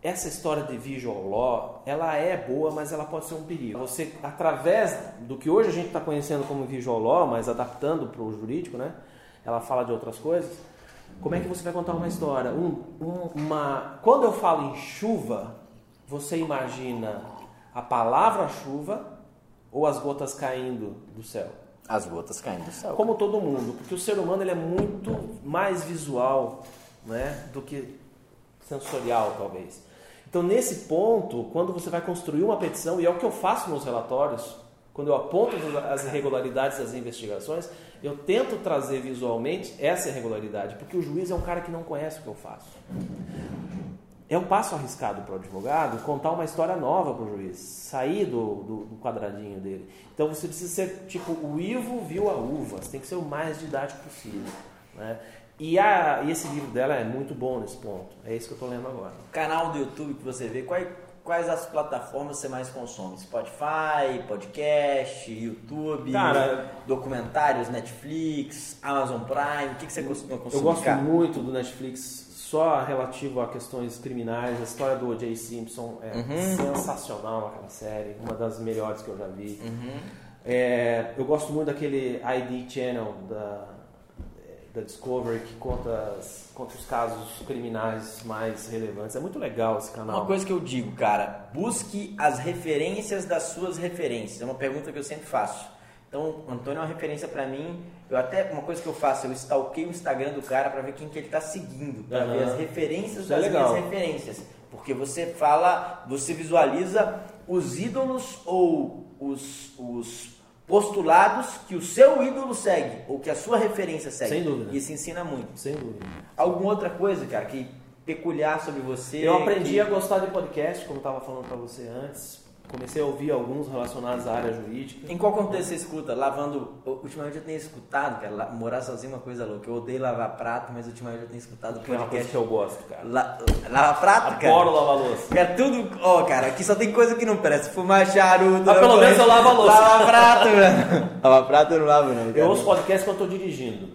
Speaker 2: essa história de visual law, ela é boa, mas ela pode ser um perigo. Você, através do que hoje a gente está conhecendo como visual law, mas adaptando para o jurídico, né? Ela fala de outras coisas. Como é que você vai contar uma história? Um- um- uma... Quando eu falo em chuva, você imagina a palavra chuva ou as gotas caindo do céu?
Speaker 1: As gotas caindo do céu.
Speaker 2: Como todo mundo, porque o ser humano ele é muito mais visual né, do que sensorial, talvez. Então, nesse ponto, quando você vai construir uma petição, e é o que eu faço nos relatórios, quando eu aponto as irregularidades das investigações, eu tento trazer visualmente essa irregularidade, porque o juiz é um cara que não conhece o que eu faço. É um passo arriscado para o advogado contar uma história nova para o juiz, sair do, do, do quadradinho dele. Então você precisa ser tipo o Ivo viu a uva, você tem que ser o mais didático possível. Né? E, a, e esse livro dela é muito bom nesse ponto, é isso que eu estou lendo agora.
Speaker 1: Canal do YouTube que você vê, qual, quais as plataformas você mais consome? Spotify, podcast, YouTube,
Speaker 2: Cara-
Speaker 1: documentários, Netflix, Amazon Prime, o que, que você costuma consumir?
Speaker 2: Eu gosto
Speaker 1: cara?
Speaker 2: muito do Netflix só relativo a questões criminais. A história do O.J. Simpson é
Speaker 1: Uhum.
Speaker 2: sensacional aquela série, uma das melhores que eu já vi.
Speaker 1: Uhum.
Speaker 2: É, eu gosto muito daquele ID Channel da, da Discovery que conta, as- conta os casos criminais mais relevantes. É muito legal esse canal.
Speaker 1: Uma coisa que eu digo, cara, busque as referências das suas referências. É uma pergunta que eu sempre faço. Então, o Antônio é uma referência pra mim. Eu até uma coisa que eu faço, eu stalkeio o Instagram do cara pra ver quem que ele tá seguindo, pra
Speaker 2: Aham.
Speaker 1: ver as referências
Speaker 2: Isso é
Speaker 1: das
Speaker 2: legal.
Speaker 1: minhas referências. Porque você fala, você visualiza os ídolos ou os, os postulados que o seu ídolo segue ou que a sua referência segue.
Speaker 2: Sem dúvida.
Speaker 1: Isso ensina muito.
Speaker 2: Sem dúvida.
Speaker 1: Alguma outra coisa, cara, que peculiar sobre você?
Speaker 2: Eu aprendi
Speaker 1: que...
Speaker 2: a gostar de podcast, como eu estava falando para você antes. Comecei a ouvir alguns relacionados à área jurídica.
Speaker 1: Em qual contexto você escuta? Lavando. Ultimamente eu tenho escutado, cara, morar sozinho é uma coisa louca. Eu odeio lavar prato, mas ultimamente eu tenho escutado
Speaker 2: Que é uma coisa
Speaker 1: podcast.
Speaker 2: que eu gosto, cara.
Speaker 1: La... Lavar prato, cara?
Speaker 2: Adoro lavar louça.
Speaker 1: Cara, tudo. Ó, cara, aqui só tem coisa que não presta. Fumar charuto.
Speaker 2: Mas pelo
Speaker 1: lavar-
Speaker 2: menos eu lavo a louça.
Speaker 1: Lavar prato, velho. [LAUGHS] lavar prato eu não lavo, não. cara.
Speaker 2: Eu ouço podcast quando eu tô dirigindo.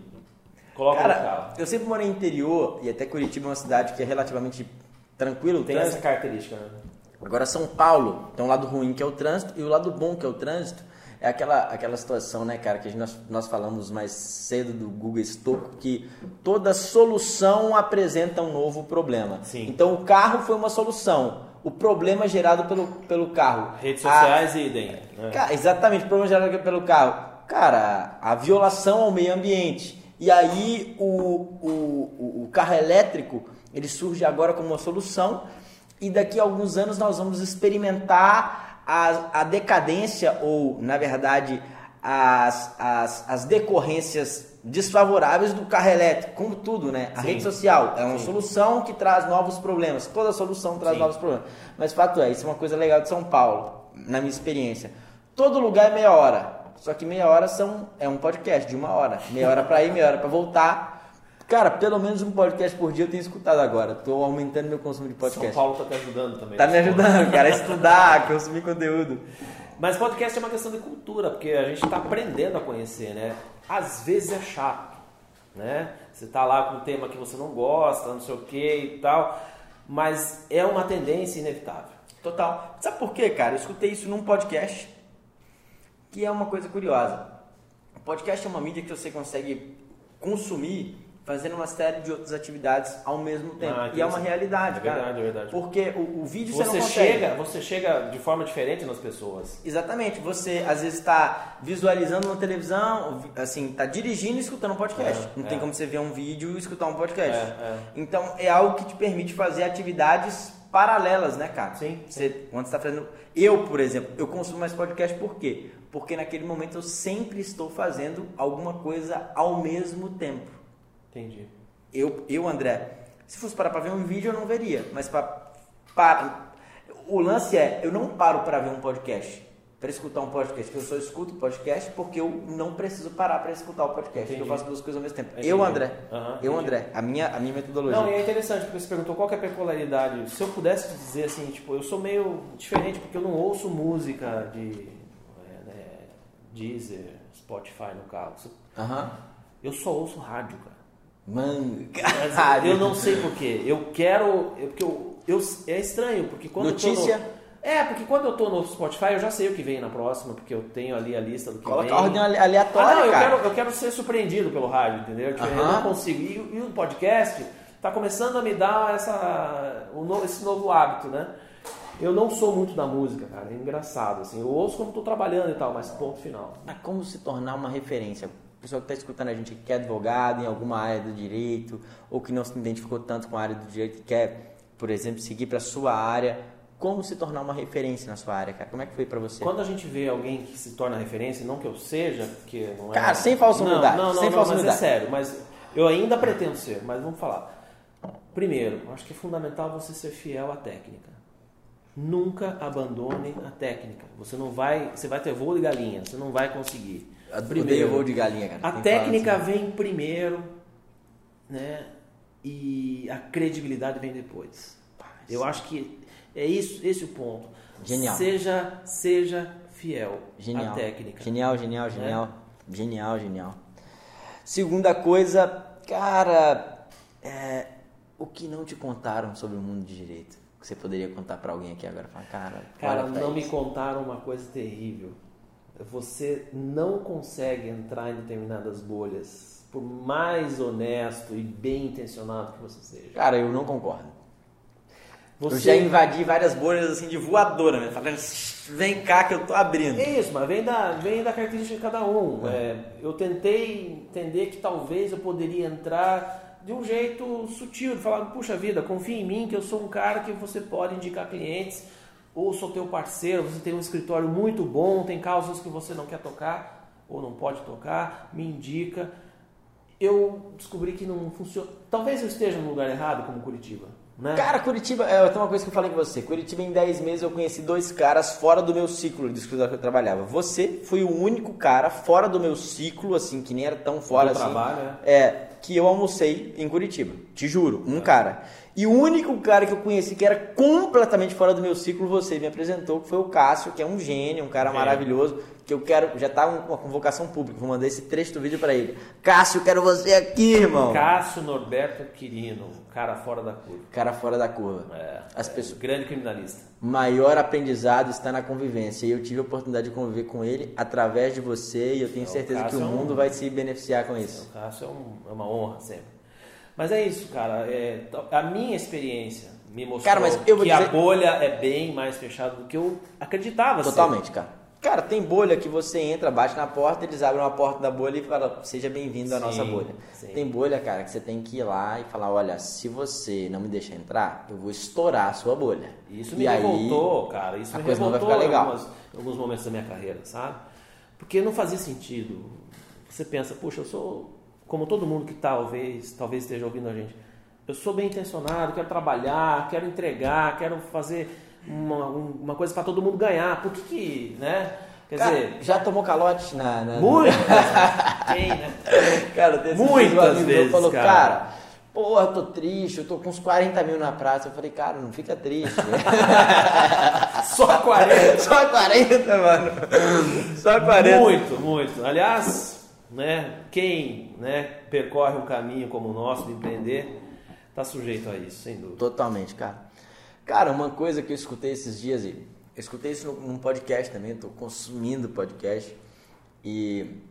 Speaker 2: Coloca no
Speaker 1: Cara,
Speaker 2: carro.
Speaker 1: eu sempre morei no interior e até Curitiba é uma cidade que é relativamente tranquilo.
Speaker 2: Tem
Speaker 1: trânsito.
Speaker 2: essa característica, né?
Speaker 1: Agora São Paulo tem um lado ruim que é o trânsito e o lado bom que é o trânsito é aquela, aquela situação, né, cara, que nós, nós falamos mais cedo do Google Estocco, que toda solução apresenta um novo problema.
Speaker 2: Sim.
Speaker 1: Então o carro foi uma solução. O problema gerado pelo, pelo carro.
Speaker 2: Redes
Speaker 1: A-
Speaker 2: sociais e idem. Né?
Speaker 1: Exatamente, o problema gerado pelo carro. Cara, a violação ao meio ambiente. E aí o, o, o- o carro elétrico, ele surge agora como uma solução e daqui a alguns anos nós vamos experimentar a, a decadência ou, na verdade, as, as, as decorrências desfavoráveis do carro elétrico, como tudo, né? A
Speaker 2: Sim.
Speaker 1: rede social é uma
Speaker 2: Sim.
Speaker 1: solução que traz novos problemas. Toda solução traz
Speaker 2: Sim.
Speaker 1: novos problemas. Mas fato é, isso é uma coisa legal de São Paulo, na minha experiência. Todo lugar é meia hora. Só que meia hora são, é um podcast de uma hora. Meia hora pra ir, meia hora pra voltar. Cara, pelo menos um podcast por dia eu tenho escutado agora. Tô aumentando meu consumo de
Speaker 2: São
Speaker 1: podcast.
Speaker 2: Paulo tá te ajudando também.
Speaker 1: Tá me ajudando, cara, a [LAUGHS] estudar, consumir conteúdo.
Speaker 2: Mas podcast é uma questão de cultura, porque a gente está aprendendo a conhecer, né? Às vezes é chato, né? Você tá lá com um tema que você não gosta, não sei o que e tal, mas é uma tendência inevitável.
Speaker 1: Total. Sabe por quê, cara? Eu escutei isso num podcast, que é uma coisa curiosa. O podcast é uma mídia que você consegue consumir fazendo uma série de outras atividades ao mesmo tempo.
Speaker 2: Ah,
Speaker 1: e é uma realidade,
Speaker 2: É
Speaker 1: cara.
Speaker 2: verdade, é verdade.
Speaker 1: Porque o, o vídeo você,
Speaker 2: Você
Speaker 1: não consegue.
Speaker 2: chega, você chega de forma diferente nas pessoas.
Speaker 1: Exatamente. Você às vezes está visualizando uma televisão, vi- assim, está dirigindo e escutando um podcast.
Speaker 2: É,
Speaker 1: não
Speaker 2: é.
Speaker 1: tem como você ver um vídeo e escutar um podcast.
Speaker 2: É, é.
Speaker 1: Então é algo que te permite fazer atividades paralelas, né, cara?
Speaker 2: Sim,
Speaker 1: Você, quando você está fazendo. Eu, por exemplo, eu consumo mais podcast por quê? Porque naquele momento eu sempre estou fazendo alguma coisa ao mesmo tempo.
Speaker 2: Entendi.
Speaker 1: Eu, eu André, se fosse parar para ver um vídeo eu não veria, mas para para o lance é, eu não paro para ver um podcast, para escutar um podcast, eu só escuto podcast porque eu não preciso parar para escutar o podcast,
Speaker 2: Entendi.
Speaker 1: eu faço duas coisas ao mesmo tempo.
Speaker 2: Entendi.
Speaker 1: Eu André,
Speaker 2: Aham,
Speaker 1: eu. André, a minha a minha metodologia.
Speaker 2: Não, e é interessante porque você perguntou qual é a peculiaridade. Se eu pudesse dizer assim, tipo, eu sou meio diferente porque eu não ouço música de é, né, Deezer, Spotify no carro.
Speaker 1: Aham.
Speaker 2: Eu só ouço rádio, cara.
Speaker 1: Mano,
Speaker 2: Mas eu não sei [LAUGHS] porquê. Eu quero. Eu, porque eu, eu- é estranho, porque quando
Speaker 1: Notícia?
Speaker 2: eu tô no, É, porque quando eu tô no Spotify eu já sei o que vem na próxima, porque eu tenho ali a lista do que
Speaker 1: Coloca
Speaker 2: vem.
Speaker 1: a ordem ale- aleatória,
Speaker 2: Ah, não, eu
Speaker 1: cara.
Speaker 2: quero, eu quero ser surpreendido pelo rádio, entendeu? Tipo, Eu
Speaker 1: Aham.
Speaker 2: não consigo. E, e o podcast tá começando a me dar essa, esse novo hábito, né? Eu não sou muito da música, cara. É engraçado, assim. Eu ouço quando tô trabalhando e tal, mas ponto final.
Speaker 1: Mas como se tornar uma referência? Pessoal que está escutando a gente que é advogado em alguma área do direito ou que não se identificou tanto com a área do direito e quer, por exemplo, seguir para sua área, como se tornar uma referência na sua área, cara? Como é que foi para você?
Speaker 2: Quando a gente vê alguém que se torna referência, não que eu seja, porque não é.
Speaker 1: Cara, sem falsa humildade,
Speaker 2: Não, não,
Speaker 1: sem
Speaker 2: não,
Speaker 1: falsa
Speaker 2: mas é sério, mas eu ainda pretendo ser, mas vamos falar. Primeiro, acho que é fundamental você ser fiel à técnica. Nunca abandone a técnica. Você não vai, você vai ter voo de galinha, você não vai conseguir.
Speaker 1: Odeio voo de galinha, cara.
Speaker 2: A
Speaker 1: Tem
Speaker 2: técnica
Speaker 1: assim.
Speaker 2: vem primeiro, né? E a credibilidade vem depois. Eu acho que É isso, esse é o ponto.
Speaker 1: Genial.
Speaker 2: Seja, seja fiel
Speaker 1: Genial.
Speaker 2: à técnica.
Speaker 1: Genial, genial, genial. Genial, genial. Segunda coisa, cara, é, o que não te contaram sobre o mundo de direito? Que você poderia contar pra alguém aqui agora? Falar, cara,
Speaker 2: Cara, não me
Speaker 1: isso.
Speaker 2: contaram uma coisa terrível. Você não consegue entrar em determinadas bolhas, por mais honesto e bem intencionado que você seja.
Speaker 1: Cara, eu não concordo.
Speaker 2: Você...
Speaker 1: Eu já invadi várias bolhas assim de voadora, né? Falando, vem cá que eu tô abrindo.
Speaker 2: É isso, mas vem da, vem da característica de cada um. É, eu tentei entender que talvez eu poderia entrar de um jeito sutil, de falar, puxa vida, confia em mim que eu sou um cara que você pode indicar clientes, ou sou teu parceiro, você tem um escritório muito bom, tem causas que você não quer tocar, ou não pode tocar, me indica. Eu descobri que não funciona. Talvez eu esteja no lugar errado, como Curitiba. Né?
Speaker 1: Cara, Curitiba, é, tem uma coisa que eu falei com você. Curitiba, em 10 meses, eu conheci dois caras fora do meu ciclo de escritório que eu trabalhava. Você foi o único cara fora do meu ciclo, assim, que nem era tão fora
Speaker 2: Do
Speaker 1: assim.
Speaker 2: trabalho, né?
Speaker 1: É, que eu almocei em Curitiba. Te juro, um cara. E o único cara que eu conheci que era completamente fora do meu ciclo, você me apresentou, que foi o Cássio, que é um gênio, um cara
Speaker 2: Gênio.
Speaker 1: maravilhoso, que eu quero, já tá uma convocação pública, vou mandar esse trecho do vídeo pra ele. Cássio, quero você aqui, irmão.
Speaker 2: Cássio Norberto Quirino, cara fora da curva.
Speaker 1: Cara fora da curva.
Speaker 2: É,
Speaker 1: As
Speaker 2: é,
Speaker 1: pessoas
Speaker 2: grande criminalista.
Speaker 1: maior aprendizado está na convivência. E eu tive a oportunidade de conviver com ele através de você e eu tenho
Speaker 2: É, o
Speaker 1: certeza que
Speaker 2: Cássio
Speaker 1: o
Speaker 2: é um-
Speaker 1: mundo vai se beneficiar com isso.
Speaker 2: O Cássio é, um- é uma honra sempre. Mas é isso, cara. É, a minha experiência me mostrou
Speaker 1: Cara,
Speaker 2: que a
Speaker 1: dizer-
Speaker 2: bolha é bem mais fechada do que eu acreditava. ser.
Speaker 1: Totalmente, cara. Cara, tem bolha que você entra, bate na porta, eles abrem uma porta da bolha e falam, seja bem-vindo à
Speaker 2: Sim,
Speaker 1: nossa bolha.
Speaker 2: sim.
Speaker 1: Tem bolha, cara, que você tem que ir lá e falar, olha, se você não me deixar entrar, eu vou estourar a sua bolha.
Speaker 2: Isso
Speaker 1: E
Speaker 2: me
Speaker 1: aí,
Speaker 2: revoltou, cara. Isso
Speaker 1: a
Speaker 2: me
Speaker 1: coisa não vai ficar
Speaker 2: em,
Speaker 1: legal.
Speaker 2: algumas- em alguns momentos da minha carreira, sabe? Porque não fazia sentido. Você pensa, puxa, eu sou como todo mundo que talvez, talvez esteja ouvindo a gente. Eu sou bem intencionado, quero trabalhar, quero entregar, quero fazer uma, um- uma coisa para todo mundo ganhar. Por que que, né? Quer
Speaker 1: Cara,
Speaker 2: dizer,
Speaker 1: já tomou calote na... na
Speaker 2: muitas. [LAUGHS] Quem, né?
Speaker 1: Cara,
Speaker 2: Muitas
Speaker 1: amigo meu
Speaker 2: vezes,
Speaker 1: falou,
Speaker 2: cara.
Speaker 1: cara, porra, tô triste, eu tô com uns 40 mil na praça. Eu falei, cara, não fica triste. [LAUGHS]
Speaker 2: Só 40. [LAUGHS]
Speaker 1: Só 40, mano. Só 40.
Speaker 2: Muito, muito. Aliás, né, quem né, percorre um caminho como o nosso de empreender, está sujeito a isso, sem dúvida.
Speaker 1: Totalmente, cara. Cara, uma coisa que eu escutei esses dias, e eu escutei isso num podcast também, tô consumindo podcast, e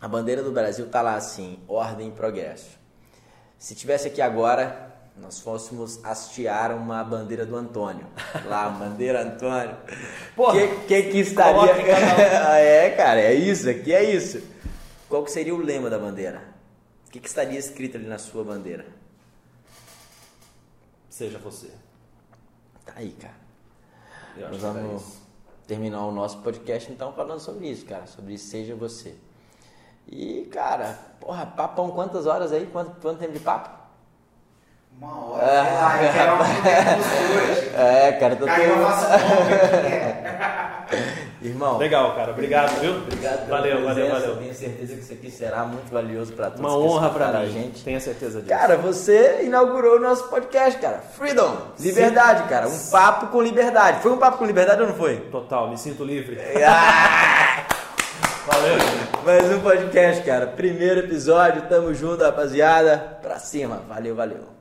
Speaker 1: a bandeira do Brasil tá lá assim, ordem e progresso. Se tivesse aqui agora, nós fôssemos hastear uma bandeira do Antônio. Lá, bandeira Antônio.
Speaker 2: Porra,
Speaker 1: que, que que estaria... [LAUGHS] é, cara, é isso, aqui é isso. Qual que seria o lema da bandeira? O que, que estaria escrito ali na sua bandeira?
Speaker 2: Seja você.
Speaker 1: Tá aí, cara.
Speaker 2: Eu
Speaker 1: Nós vamos
Speaker 2: isso.
Speaker 1: terminar o nosso podcast então falando sobre isso, cara. Sobre Seja Você. E, cara, porra, papão quantas horas aí? Quanto, quanto tempo de papo?
Speaker 3: Uma hora, eu hoje. [LAUGHS]
Speaker 1: É, cara, tô
Speaker 3: Caiu
Speaker 1: todo...
Speaker 3: a nossa fome aqui.
Speaker 1: Irmão,
Speaker 2: Legal, cara. Obrigado, viu?
Speaker 1: obrigado
Speaker 2: valeu, valeu,
Speaker 1: presença.
Speaker 2: valeu.
Speaker 1: Tenho certeza que isso aqui será muito valioso para todos
Speaker 2: Uma honra pra
Speaker 1: a gente.
Speaker 2: Tenha certeza disso.
Speaker 1: Cara, você inaugurou o nosso podcast, cara. Freedom, liberdade, cara. Um papo com liberdade. Foi um papo com liberdade ou não foi?
Speaker 2: Total, me sinto livre. [LAUGHS]
Speaker 1: Ah!
Speaker 2: Valeu.
Speaker 1: Mais um podcast, cara. Primeiro episódio. Tamo junto, rapaziada. Pra cima. Valeu, valeu.